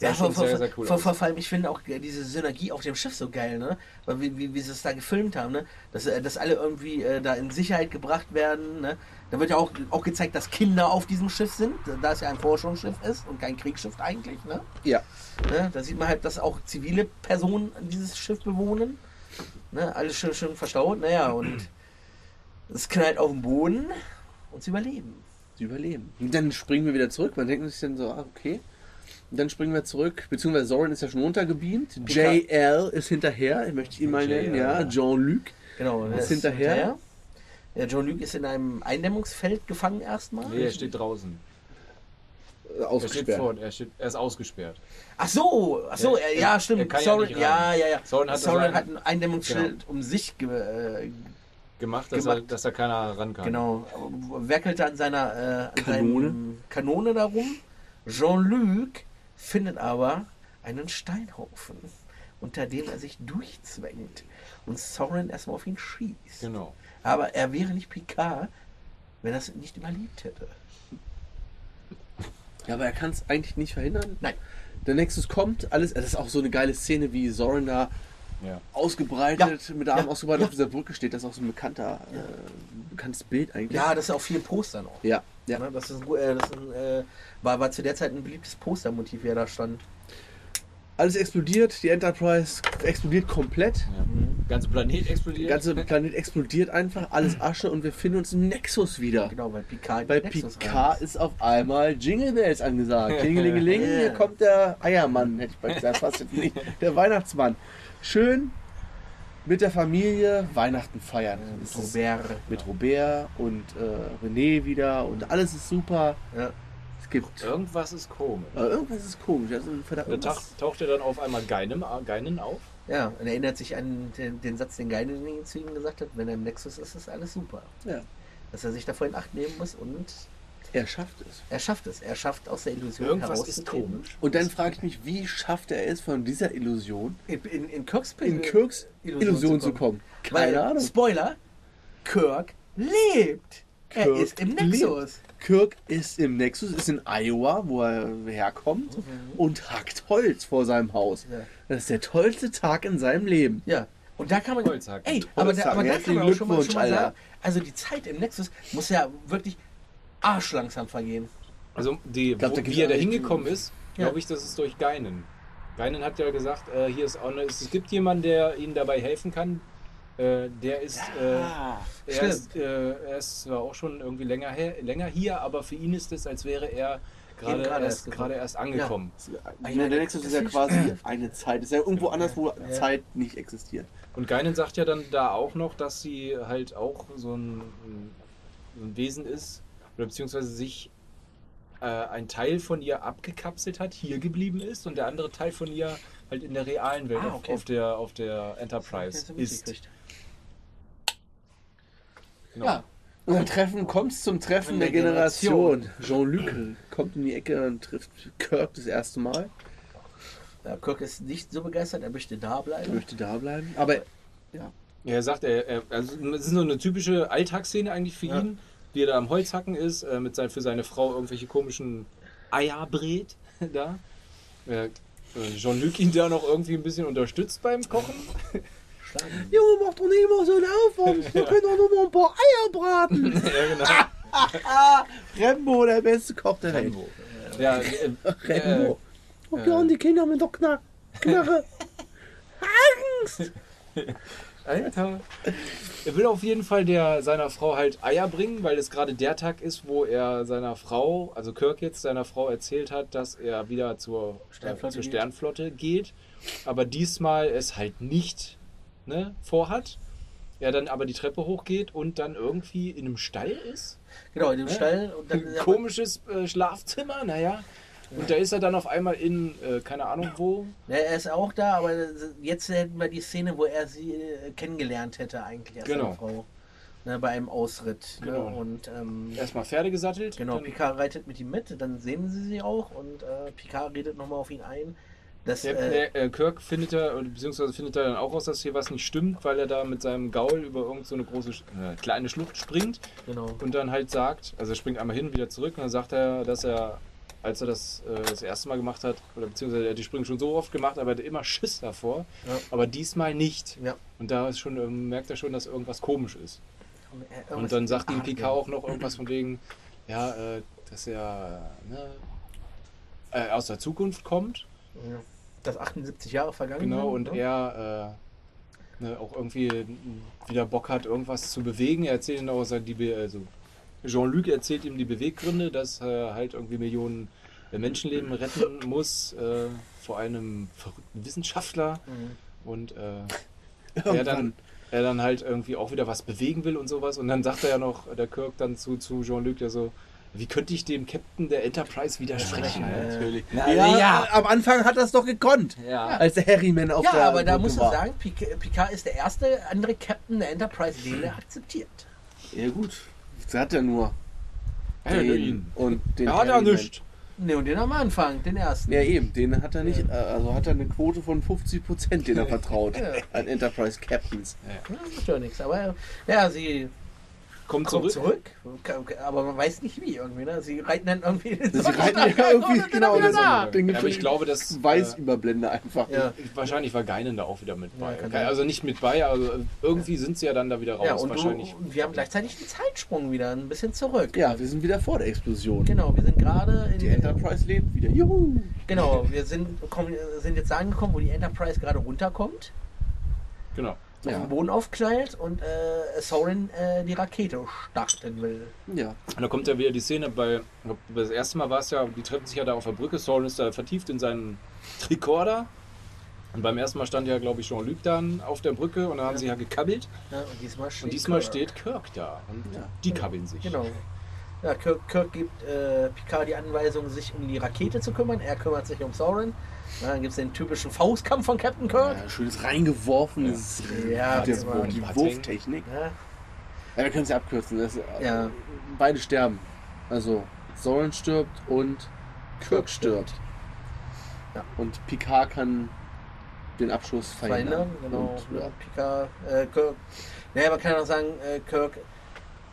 Ja, schon vor, sehr, vor, sehr cool vor, vor, vor allem, ich finde auch äh, diese Synergie auf dem Schiff so geil, ne? Weil wie, wie, wie sie es da gefilmt haben, ne? Dass, äh, dass alle irgendwie äh, da in Sicherheit gebracht werden, ne? Da wird ja auch, auch gezeigt, dass Kinder auf diesem Schiff sind, da es ja ein Forschungsschiff ist und kein Kriegsschiff eigentlich, ne? Ja. ne? Da sieht man halt, dass auch zivile Personen dieses Schiff bewohnen. Ne? Alles schön, schön verstaut, naja, und es knallt auf den Boden und sie überleben. Sie überleben. Und dann springen wir wieder zurück. Man denkt sich dann so, ah, okay. Und dann springen wir zurück, beziehungsweise Soren ist ja schon runtergebeamt. JL ist hinterher, ich möchte ihn mal nennen, ja. Jean-Luc. Genau, der ist hinterher. Ja, John Luke ist in einem Eindämmungsfeld gefangen erstmal. Nee, er steht draußen. äh, Er steht Ausgesperrt. vor, er, steht, er ist ausgesperrt. Ach so, ach so, Er- er, er- ja, er stimmt. kann ja ja, ja, ja. Soren hat das hat ein Eindämmungsschild um sich ge äh, Gemacht, dass, Er, Gemacht. dass da keiner ran kann. genau werkelte an seiner äh, an Kanone. Kanone darum. Jean-Luc findet aber einen Steinhaufen, unter dem er sich durchzwängt und Soren erstmal auf ihn schießt. Genau. Aber er wäre nicht Picard, wenn er es nicht überlebt hätte. Ja, aber er kann es eigentlich nicht verhindern. Nein. Der Nexus kommt, alles, das ist auch so eine geile Szene, wie Soren da Ja. ausgebreitet, mit der Arm Ja. ausgebreitet Ja. auf dieser Brücke steht. Das ist auch so ein bekannter, äh, bekanntes Bild eigentlich. Ja, das ist auf vielen Postern auch. Ja, ja. Ne, Das, ist ein, äh, das ist ein, äh, war, war zu der Zeit ein beliebtes Postermotiv, wie er da stand. Alles explodiert, die Enterprise explodiert komplett. ja. Der ganze Planet Der explodiert. ganze Planet explodiert einfach, alles Asche und wir finden uns im Nexus wieder. Genau, weil Picard Bei Picard ist auf einmal Jingle Bells angesagt. Klingelingeling, *laughs* hier kommt der Eiermann, hätte ich bald gesagt, fast jetzt nicht. Der Weihnachtsmann. Schön mit der Familie Weihnachten feiern. Mit Robert. mit Robert und äh, René wieder und alles ist super. Ja. Es gibt. Irgendwas ist komisch. Äh, irgendwas ist komisch. Also, verdammt, Da taucht, taucht er dann auf einmal Geinem, Geinen auf. ja, und erinnert sich an den, den Satz, den Geinen zu ihm gesagt hat, wenn er im Nexus ist, ist alles super. ja, Dass er sich davor in Acht nehmen muss und er schafft es. er schafft es. Er schafft aus der Illusion Irgendwas ist herauszutreten. komisch. Und dann frage ich mich, wie schafft er es, von dieser Illusion In, in, in Kirks in Kirks Illusion, zu kommen? Keine Weil, Ahnung. Spoiler, Kirk lebt. Er Kirk ist im Nexus. Kirk ist im Nexus, ist in Iowa, wo er herkommt, und hackt Holz vor seinem Haus. Ja. Das ist der tollste Tag in seinem Leben. Ja. Und da kann man. Holzhacken. Ey, aber da, aber da kann man auch schon mal, schon mal sagen, also die Zeit im Nexus muss ja wirklich arschlangsam vergehen. Also die, glaub, wo, wie er da hingekommen ist, Ja. glaube ich, das ist durch Geinen. Geinen hat ja gesagt, äh, hier ist auch eine, es gibt jemanden, der ihnen dabei helfen kann. Äh, der ist, äh, er, stimmt. ist äh, er ist zwar auch schon irgendwie länger, her, länger hier, aber für ihn ist es, als wäre er gerade erst, erst angekommen. Ich meine, der Nexus ist ja quasi eine Zeit. ist ja irgendwo anders, wo Ja. Zeit nicht existiert. Und Geinen sagt ja dann da auch noch, dass sie halt auch so ein, ein Wesen ist, oder beziehungsweise sich äh, ein Teil von ihr abgekapselt hat, hier geblieben ist und der andere Teil von ihr halt in der realen Welt Ah, auf- okay. auf, der, auf der Enterprise ist. Genau. Ja, Und dann treffen, kommt es zum Treffen In der der Generation. Jean-Luc kommt um die Ecke und trifft Kirk das erste Mal. ja, Kirk ist nicht so begeistert, er möchte da Er bleiben. möchte da bleiben. Aber Ja, er sagt, er, er, also es ist so eine typische Alltagsszene eigentlich für Ja. ihn, wie er da am Holzhacken ist, äh, mit sein, für seine Frau irgendwelche komischen Eier brät *laughs* da. Äh, äh, Jean-Luc ihn da noch irgendwie ein bisschen unterstützt beim Kochen. Schlagen. Junge, mach doch nicht immer so einen Aufwand. *laughs* Wir können doch nur mal ein paar Eier braten. *laughs* ja, genau. *laughs* Rembo, der beste Koch der Welt. Ja, äh, Rembo. Oh äh, Gott, die Kinder haben doch Knack. Knarre. Angst. Alter. Er will auf jeden Fall der, seiner Frau halt Eier bringen, weil es gerade der Tag ist, wo er seiner Frau, also Kirk jetzt seiner Frau erzählt hat, dass er wieder zur Sternflotte äh, zur geht. Sternflotte geht. Aber diesmal es halt nicht ne, vorhat. Er dann aber die Treppe hochgeht und dann irgendwie in einem Stall ist. Genau, in dem Ja. Stall. Und dann, Ein komisches äh, Schlafzimmer, naja. Und da ist er dann auf einmal in, äh, keine Ahnung wo. Ja, er ist auch da, aber jetzt hätten wir die Szene, wo er sie äh, kennengelernt hätte, eigentlich als Genau. Frau. Ne, bei einem Ausritt. Genau. Ne? Und ähm, Erstmal Pferde gesattelt. genau, Picard reitet mit ihm mit, dann sehen sie sie auch und äh, Picard redet nochmal auf ihn ein. Der, äh, der, äh, Kirk findet oder beziehungsweise findet er dann auch raus, dass hier was nicht stimmt, weil er da mit seinem Gaul über irgendeine so eine große, äh, kleine Schlucht springt genau. und dann halt sagt, also er springt einmal hin, wieder zurück und dann sagt er, dass er, als er das äh, das erste Mal gemacht hat, oder beziehungsweise er hat die Sprünge schon so oft gemacht, aber er hatte immer Schiss davor, Ja. aber diesmal nicht. Ja. Und da ist schon, ähm, merkt er schon, dass irgendwas komisch ist. Und, äh, Und dann sagt ihm. Picard auch noch irgendwas von wegen, ja, äh, dass er ne, aus der Zukunft kommt Ja. Dass 78 Jahre vergangen Genau, sind, und ne? er äh, ne, auch irgendwie wieder Bock hat, irgendwas zu bewegen. Er erzählt ihm auch, die, Be- also Jean-Luc erzählt ihm die Beweggründe, dass er halt irgendwie Millionen äh, Menschenleben retten muss äh, vor einem verrückten Wissenschaftler Mhm. und äh, *laughs* er, dann, er dann halt irgendwie auch wieder was bewegen will und sowas. Und dann sagt er ja noch, der Kirk dann zu, zu Jean-Luc, der so, wie könnte ich dem Captain der Enterprise widersprechen? Ja, natürlich. Ja, ja. am Anfang hat er es doch gekonnt. ja. Als der Harryman auf Ja, der aber da muss man sagen, Pic- Picard ist der erste andere Captain der Enterprise, den er akzeptiert. Ja gut. Sie hat ja nur Ja, den ihn. und den Er hat ja Harryman. nichts. Ne, und den am Anfang, den ersten. Ja eben, den hat er nicht, äh, also hat er eine Quote von 50 Prozent, den er *laughs* vertraut Ja. an Enterprise Captains. Ja, macht ja nichts. Aber ja, sie Kommt kommt zurück. zurück. aber man weiß nicht wie irgendwie. Ne? Sie reiten dann irgendwie. Sie *laughs* reiten ja irgendwie genau das Ja, aber ich glaube, das weiß äh, überblende einfach. Ja. wahrscheinlich war Geinen da auch wieder mit Ja, bei. sein. also nicht mit bei, also irgendwie sind sie ja dann da wieder raus. Ja, und, du, wahrscheinlich. und wir haben gleichzeitig einen Zeitsprung wieder, ein bisschen zurück. Ja, wir sind wieder vor der Explosion. Genau, wir sind gerade in Die Enterprise lebt wieder. Juhu! Genau, wir sind, kommen, sind jetzt angekommen, wo die Enterprise gerade runterkommt, Genau. Auf Ja. den Boden aufknallt und äh, Soren äh, die Rakete starten will. Ja. Und da kommt ja wieder die Szene bei, das erste Mal war es ja, die treffen sich ja da auf der Brücke, Sauron ist da vertieft in seinen Tricorder. Und beim ersten Mal stand ja, glaube ich, Jean-Luc dann auf der Brücke und dann haben Ja. sie ja gekabbelt. Ja, und diesmal steht, Und diesmal Kirk. steht Kirk da und Ja. die kabbeln sich. Genau. Ja, Kirk, Kirk gibt äh, Picard die Anweisung, sich um die Rakete zu kümmern. Er kümmert sich um Soren. Na, dann gibt es den typischen Faustkampf von Captain Kirk. ja schönes reingeworfenes. Ja, der, die. Wurftechnik. Ja, Ja, wir können es ja abkürzen. Das, Ja. Beide sterben. Also Soren stirbt und Kirk stirbt. Ja. Und Picard kann den Abschuss verhindern. verhindern. Genau. Und, ja. Picard, äh, Kirk. Naja, man kann auch sagen, äh, Kirk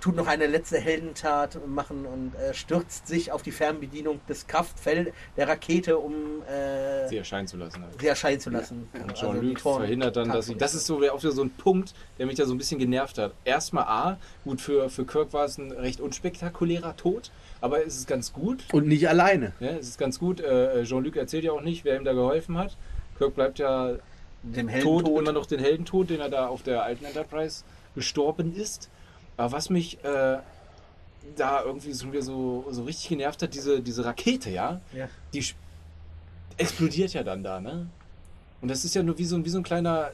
tut noch eine letzte Heldentat machen und äh, stürzt sich auf die Fernbedienung des Kraftfelds der Rakete, um äh, Sie erscheinen zu lassen. Halt. sie erscheinen zu lassen. Und Also Jean-Luc Tor- verhindert dann, dass sie. Das ist so auch wieder so ein Punkt, der mich da so ein bisschen genervt hat. Erstmal A, gut, für, für Kirk war es ein recht unspektakulärer Tod, aber es ist ganz gut. und nicht alleine. Ja, es ist ganz gut. Äh, Jean-Luc erzählt ja auch nicht, wer ihm da geholfen hat. Kirk bleibt ja dem tot, Heldentod. immer noch den Heldentod, den er da auf der alten Enterprise gestorben ist. Aber was mich äh, da irgendwie schon wieder so, so richtig genervt hat, diese, diese Rakete, ja, Ja. die explodiert ja dann da, ne? Und das ist ja nur wie so, ein- wie so ein kleiner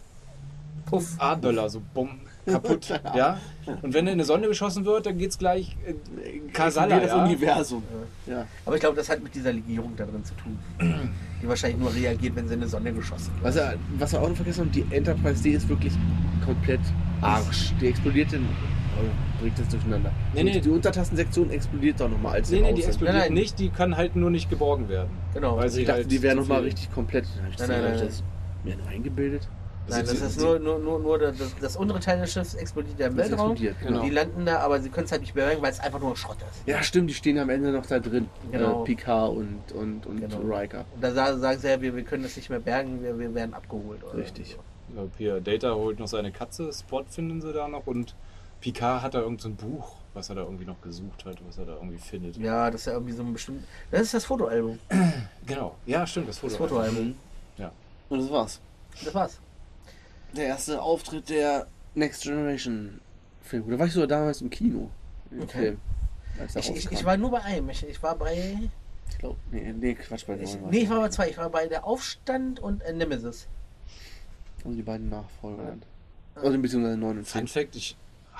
Puff. A-Böller, so bumm, kaputt, *laughs* ja? Und wenn er in eine Sonne geschossen wird, dann geht's gleich äh, Kasala, das ja? Universum. Ja. Aber ich glaube, das hat mit dieser Legierung da drin zu tun. Die wahrscheinlich nur reagiert, wenn sie in eine Sonne geschossen wird. Was, er, was wir auch noch vergessen haben, die Enterprise D ist wirklich komplett Arsch. Die explodiert in. Oh, bringt das durcheinander. Nee, nee. Die Untertassensektion explodiert doch nochmal, als Nee, nee, die explodiert Nein, nein. nicht, die kann halt nur nicht geborgen werden. Genau. Weil Also sie ich dachte, halt die wären zu nochmal viel- richtig komplett. Dann hab ich das, Nein, nein, ich nein. das mir nur eingebildet. Nein, das Sie- ist nur, nur, nur, nur das, das untere Teil des Schiffs explodiert ja im Das Weltraum. explodiert, Genau. Die landen da, aber sie können es halt nicht bergen, weil es einfach nur Schrott ist. Ja, stimmt, die stehen am Ende noch da drin. Genau. Äh, Picard und, und, und Genau. Riker. Und da sa- sagen sie ja, wir, wir können das nicht mehr bergen, wir, wir werden abgeholt. Oder Richtig. So. Ja, Hier, Data holt noch seine Katze, Spot finden sie da noch und Picard hat da irgendein so ein Buch, was er da irgendwie noch gesucht hat, was er da irgendwie findet. Ja, das ist ja irgendwie so ein bestimmt. Das ist das Fotoalbum. *clears throat* Genau. Ja, stimmt, das Foto. Das Fotoalbum. Ja. Und das war's. Das war's. Der erste Auftritt der Next Generation Film. Da war ich sogar damals im Kino. Im Okay. Film. Ich, ich, ich war nur bei einem. Ich, ich war bei. Ich glaub, nee, nee, Quatsch, bei Ich, nee, ich war bei zwei. Ich war bei der Aufstand und äh, Nemesis. Also die beiden Nachfolger dann. Also beziehungsweise 9 und Fun 10. Fact, ich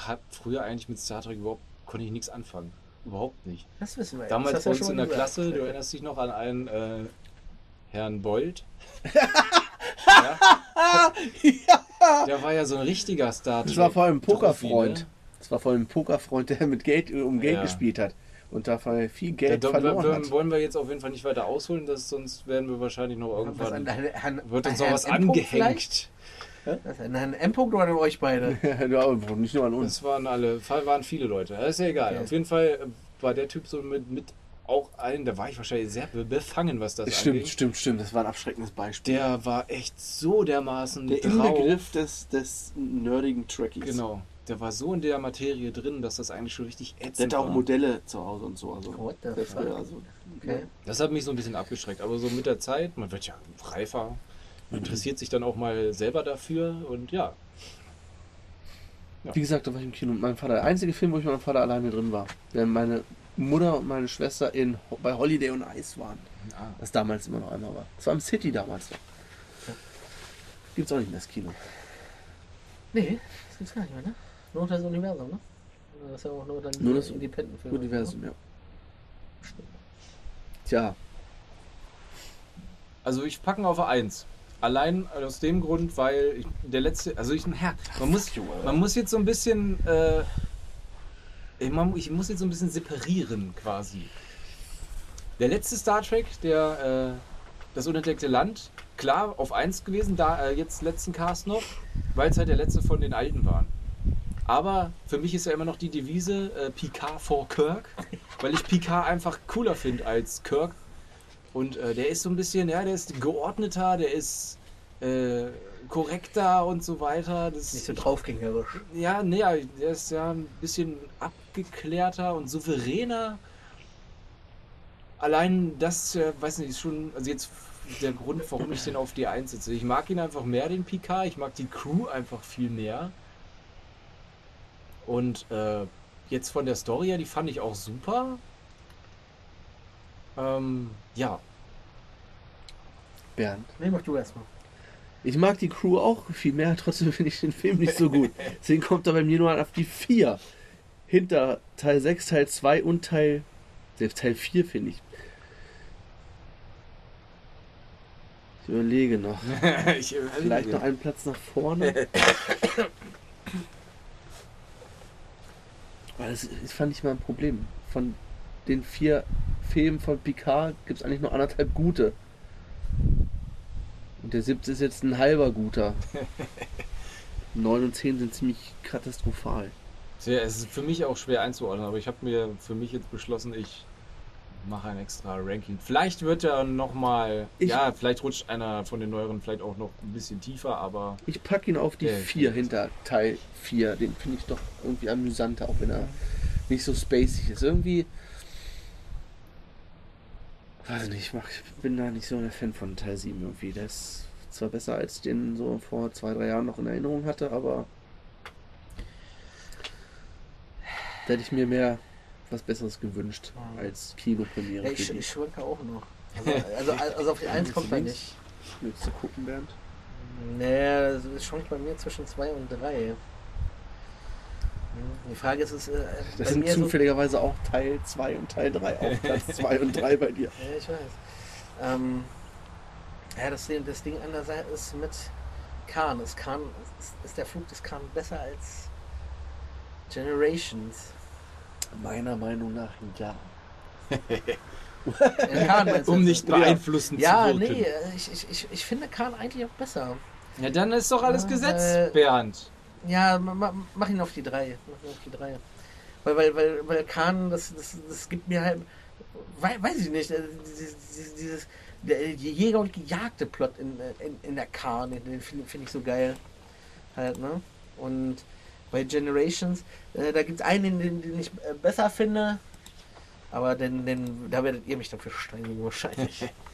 habe früher eigentlich mit Star Trek überhaupt, konnte ich nichts anfangen. Überhaupt nicht. Das wissen wir. Damals das bei uns in der Klasse, du erinnerst dich noch an einen äh, Herrn Bold. *laughs* ja? Der war ja so ein richtiger Star Trek. Das war vor allem ein Profi, Pokerfreund. ne? Das war vor allem ein Pokerfreund, der mit Geld um Geld Ja. gespielt hat. Und dafür viel Da, Geld da, verloren da, hat. wollen wir jetzt auf jeden Fall nicht weiter ausholen, das, sonst werden wir wahrscheinlich noch Was irgendwann. an Herrn- Herrn- wird uns noch was M-Punkt vielleicht? Herrn M-Punkt oder an euch beide? *laughs* ja, nicht nur an uns. Das waren alle, waren viele Leute. Das ist ja egal. Okay. Auf jeden Fall äh, war der Typ so mit, mit auch ein, da war ich wahrscheinlich sehr be- befangen, was das Stimmt, angeht. stimmt, stimmt. Das war ein abschreckendes Beispiel. Der war echt so dermaßen Der drauf. Inbegriff des, des nerdigen Trekkies. Genau. Der war so in der Materie drin, dass das eigentlich schon richtig ätzend Der hatte auch war. Modelle zu Hause und so. Also, What the der fuck? also, Okay. Das hat mich so ein bisschen abgeschreckt. Aber so mit der Zeit, man wird ja reifer, interessiert sich dann auch mal selber dafür und ja. Wie gesagt, da war ich im Kino mit meinem Vater. Der einzige Film, wo ich mit meinem Vater alleine drin war. Denn meine Mutter und meine Schwester in, bei Holiday on Ice waren. Ah. Das damals immer noch einmal war. Das war im City damals noch. Gibt's auch nicht mehr das Kino. Nee, das gibt's gar nicht mehr, ne? Nur das Universum, ne? Das ist ja auch nur dann Nur das Independent-Film. Universum, ja. Stimmt. Tja, Also ich packen auf 1. Allein aus dem Grund, weil ich, der letzte, also ich, ja, man muss, man muss jetzt so ein bisschen, äh, ich, man, ich muss jetzt so ein bisschen separieren quasi. Der letzte Star Trek, der, äh, das unentdeckte Land, klar auf 1 gewesen, da äh, jetzt letzten Cast noch, weil es halt der letzte von den alten waren. Aber für mich ist ja immer noch die Devise äh, Picard for Kirk, weil ich Picard einfach cooler finde als Kirk. Und äh, der ist so ein bisschen, ja, der ist geordneter, der ist äh, korrekter und so weiter. Das, Nicht so draufgängerisch. ja, nee, der ist ja ein bisschen abgeklärter und souveräner. Allein das, äh, weiß nicht, ist schon, also jetzt der Grund, warum ich den auf die 1 setze. Ich mag ihn einfach mehr, den Picard. Ich mag die Crew einfach viel mehr. Und äh, jetzt von der Story her, die fand ich auch super. Ähm, ja, Bernd. Nee, mach du erstmal. Ich mag die Crew auch viel mehr, *laughs* trotzdem finde ich den Film nicht so gut. Deswegen kommt er bei mir nur auf die 4. Hinter Teil 6, Teil 2 und Teil. Selbst Teil 4 finde ich. Ich überlege noch. *laughs* ich Vielleicht noch einen Platz nach vorne. *laughs* Weil das, das fand ich mal ein Problem. Von den vier Filmen von Picard gibt es eigentlich nur anderthalb gute. Und der siebte ist jetzt ein halber guter. *laughs* 9 und 10 sind ziemlich katastrophal. Sehr, es ist für mich auch schwer einzuordnen, aber ich habe mir für mich jetzt beschlossen, ich mache ein extra Ranking. Vielleicht wird er nochmal, ja, vielleicht rutscht einer von den neueren vielleicht auch noch ein bisschen tiefer, aber Ich packe ihn auf die Ja, 4 gut. hinter Teil 4. Den finde ich doch irgendwie amüsanter, auch wenn er nicht so spacig ist. Irgendwie. Weiß nicht, ich, mag, ich bin da nicht so ein Fan von Teil 7 irgendwie. Der ist zwar besser, als ich den so vor zwei, drei Jahren noch in Erinnerung hatte, aber. Da hätte ich mir mehr was Besseres gewünscht Mhm. als Kinopremiere. Ja, ich, ich schwanke auch noch. Also, also, *laughs* also auf die 1 kommt man nicht. Willst du gucken, Bernd? Nee, das schwankt bei mir zwischen 2 und 3. Die Frage ist, es äh, Das sind mir so- zufälligerweise auch Teil 2 und Teil 3 auf *laughs* Platz 2 und 3 bei dir. Ja, ich weiß. Ähm, ja, das, Ding- das Ding an der Seite ist mit Khan. Ist, Khan ist, ist der Flug des Khan besser als Generations? Meiner Meinung nach ja. *laughs* Du Um nicht beeinflussen Ja, zu wirken. nee, äh, ich, ich, ich, finde Khan eigentlich auch besser. Ja, dann ist doch alles Ja, gesetzt, äh, Bernd. Ja, ma, ma, mach ihn auf die 3. Mach ihn auf die 3. Weil, weil, weil, weil Khan, das, das, das gibt mir halt. Wei, weiß ich nicht, äh, dieses, dieses, Jäger und Gejagte Plot in, in, in der Khan, den finde find ich so geil. Halt, ne? Und bei Generations, äh, da gibt es einen, den, den ich äh, besser finde. Aber den, den, da werdet ihr mich dafür steinigen wahrscheinlich. *laughs*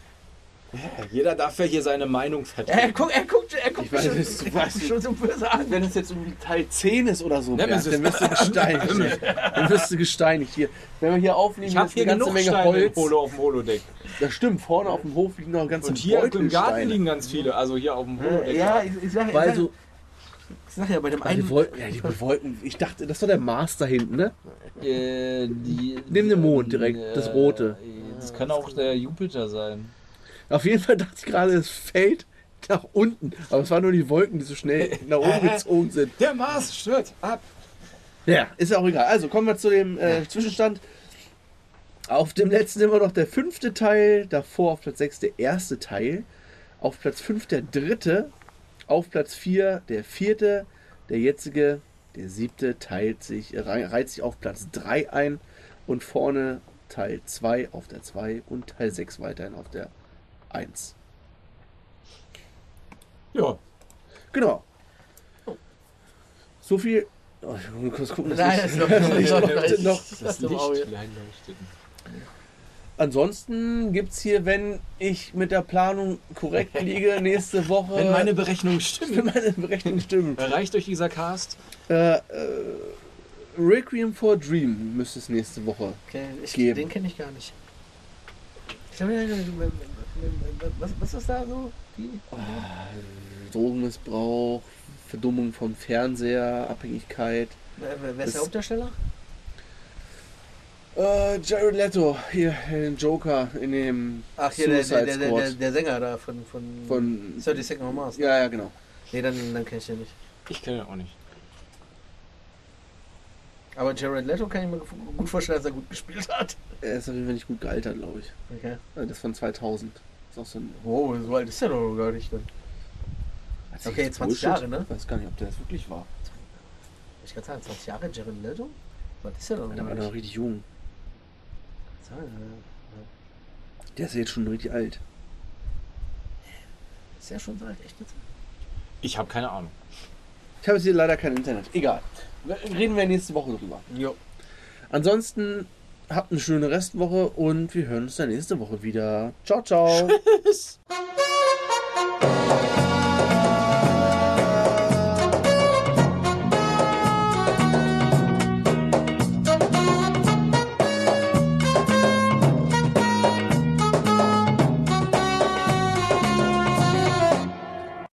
Jeder darf ja hier seine Meinung er vertreten. guckt, er guckt, er guckt Ich weiß, mich du weißt schon, schon so böse an. Wenn es jetzt irgendwie Teil 10 ist oder so, Nemesis. Bernd, dann wirst du gesteinigt. *laughs* dann wirst du gesteinigt hier. Wenn wir hier aufnehmen, Ich habe ist hier eine ganze genug Menge Steine Holz. Holo auf dem Holodeck. Das stimmt, vorne auf dem Hof liegen noch eine ganze Und hier im Garten liegen ganz viele. Also hier auf dem Holodeck. Ja, ich, ich sag, ich Weil so, ich sag ja bei dem Ah, die einen. Wolken, ja, die Wolken, ich dachte, das war der Mars da hinten, ne? Äh, die, Neben dem Mond direkt, das Rote. Das kann auch der Jupiter sein. Auf jeden Fall dachte ich gerade, es fällt nach unten. Aber es waren nur die Wolken, die so schnell *laughs* nach oben gezogen sind. Der Mars stürzt ab. Ja, ist ja auch egal. Also kommen wir zu dem äh, Zwischenstand. Auf dem letzten immer noch der fünfte Teil, davor auf Platz 6 der erste Teil, auf Platz 5 der dritte, auf Platz 4 der vierte, der jetzige, der siebte teilt sich, rei- reiht sich auf Platz 3 ein und vorne Teil 2 auf der 2 und Teil 6 weiterhin auf der 1. Ja. Genau. So viel. Oh, ich muss kurz gucken, dass Nein, ich- das ist noch- *laughs* ich noch- leuchte noch. Das im Auge. klein leuchtet. Ansonsten gibt es hier, wenn ich mit der Planung korrekt *laughs* liege, nächste Woche. Wenn meine Berechnungen wenn stimmen, meine Berechnung stimmt. erreicht euch dieser Cast. Äh, äh, Requiem for a Dream müsste es nächste Woche. Okay, ich, Geben. den kenne ich gar nicht. Ich hab, was, was ist da so? Die? Drogenmissbrauch, Verdummung vom Fernseher, Abhängigkeit. Wer, wer ist der Das- Hauptdarsteller? Äh, Jared Leto, hier, den Joker in dem Ach, hier der, der, Suicide der, der, Squad. der, der Sänger da von, von, von. 30 Seconds of Mars. ne? Ja, ja, genau. Nee, dann, dann kenne ich den nicht. Ich kenne ihn auch nicht. Aber Jared Leto kann ich mir gut vorstellen, dass er gut gespielt hat. Er ist auf jeden Fall nicht gut gealtert, glaube ich. Okay. Äh, Das ist von 2000. Ist auch so ein. Wow, so alt ist er doch gar nicht. Dann. Hat Okay, jetzt 20 Jahre, ne? Ich weiß gar nicht, ob der das wirklich war. Ich kann sagen, 20 Jahre Jared Leto? Was ist er doch Der war noch richtig jung. Sagen, ja. Der ist jetzt schon richtig alt. Ist er schon so alt? Echt jetzt? Ich habe keine Ahnung. Ich habe jetzt hier leider kein Internet. Egal. Reden wir nächste Woche drüber. Jo. Ansonsten habt eine schöne Restwoche und wir hören uns dann nächste Woche wieder. Ciao, ciao. Tschüss.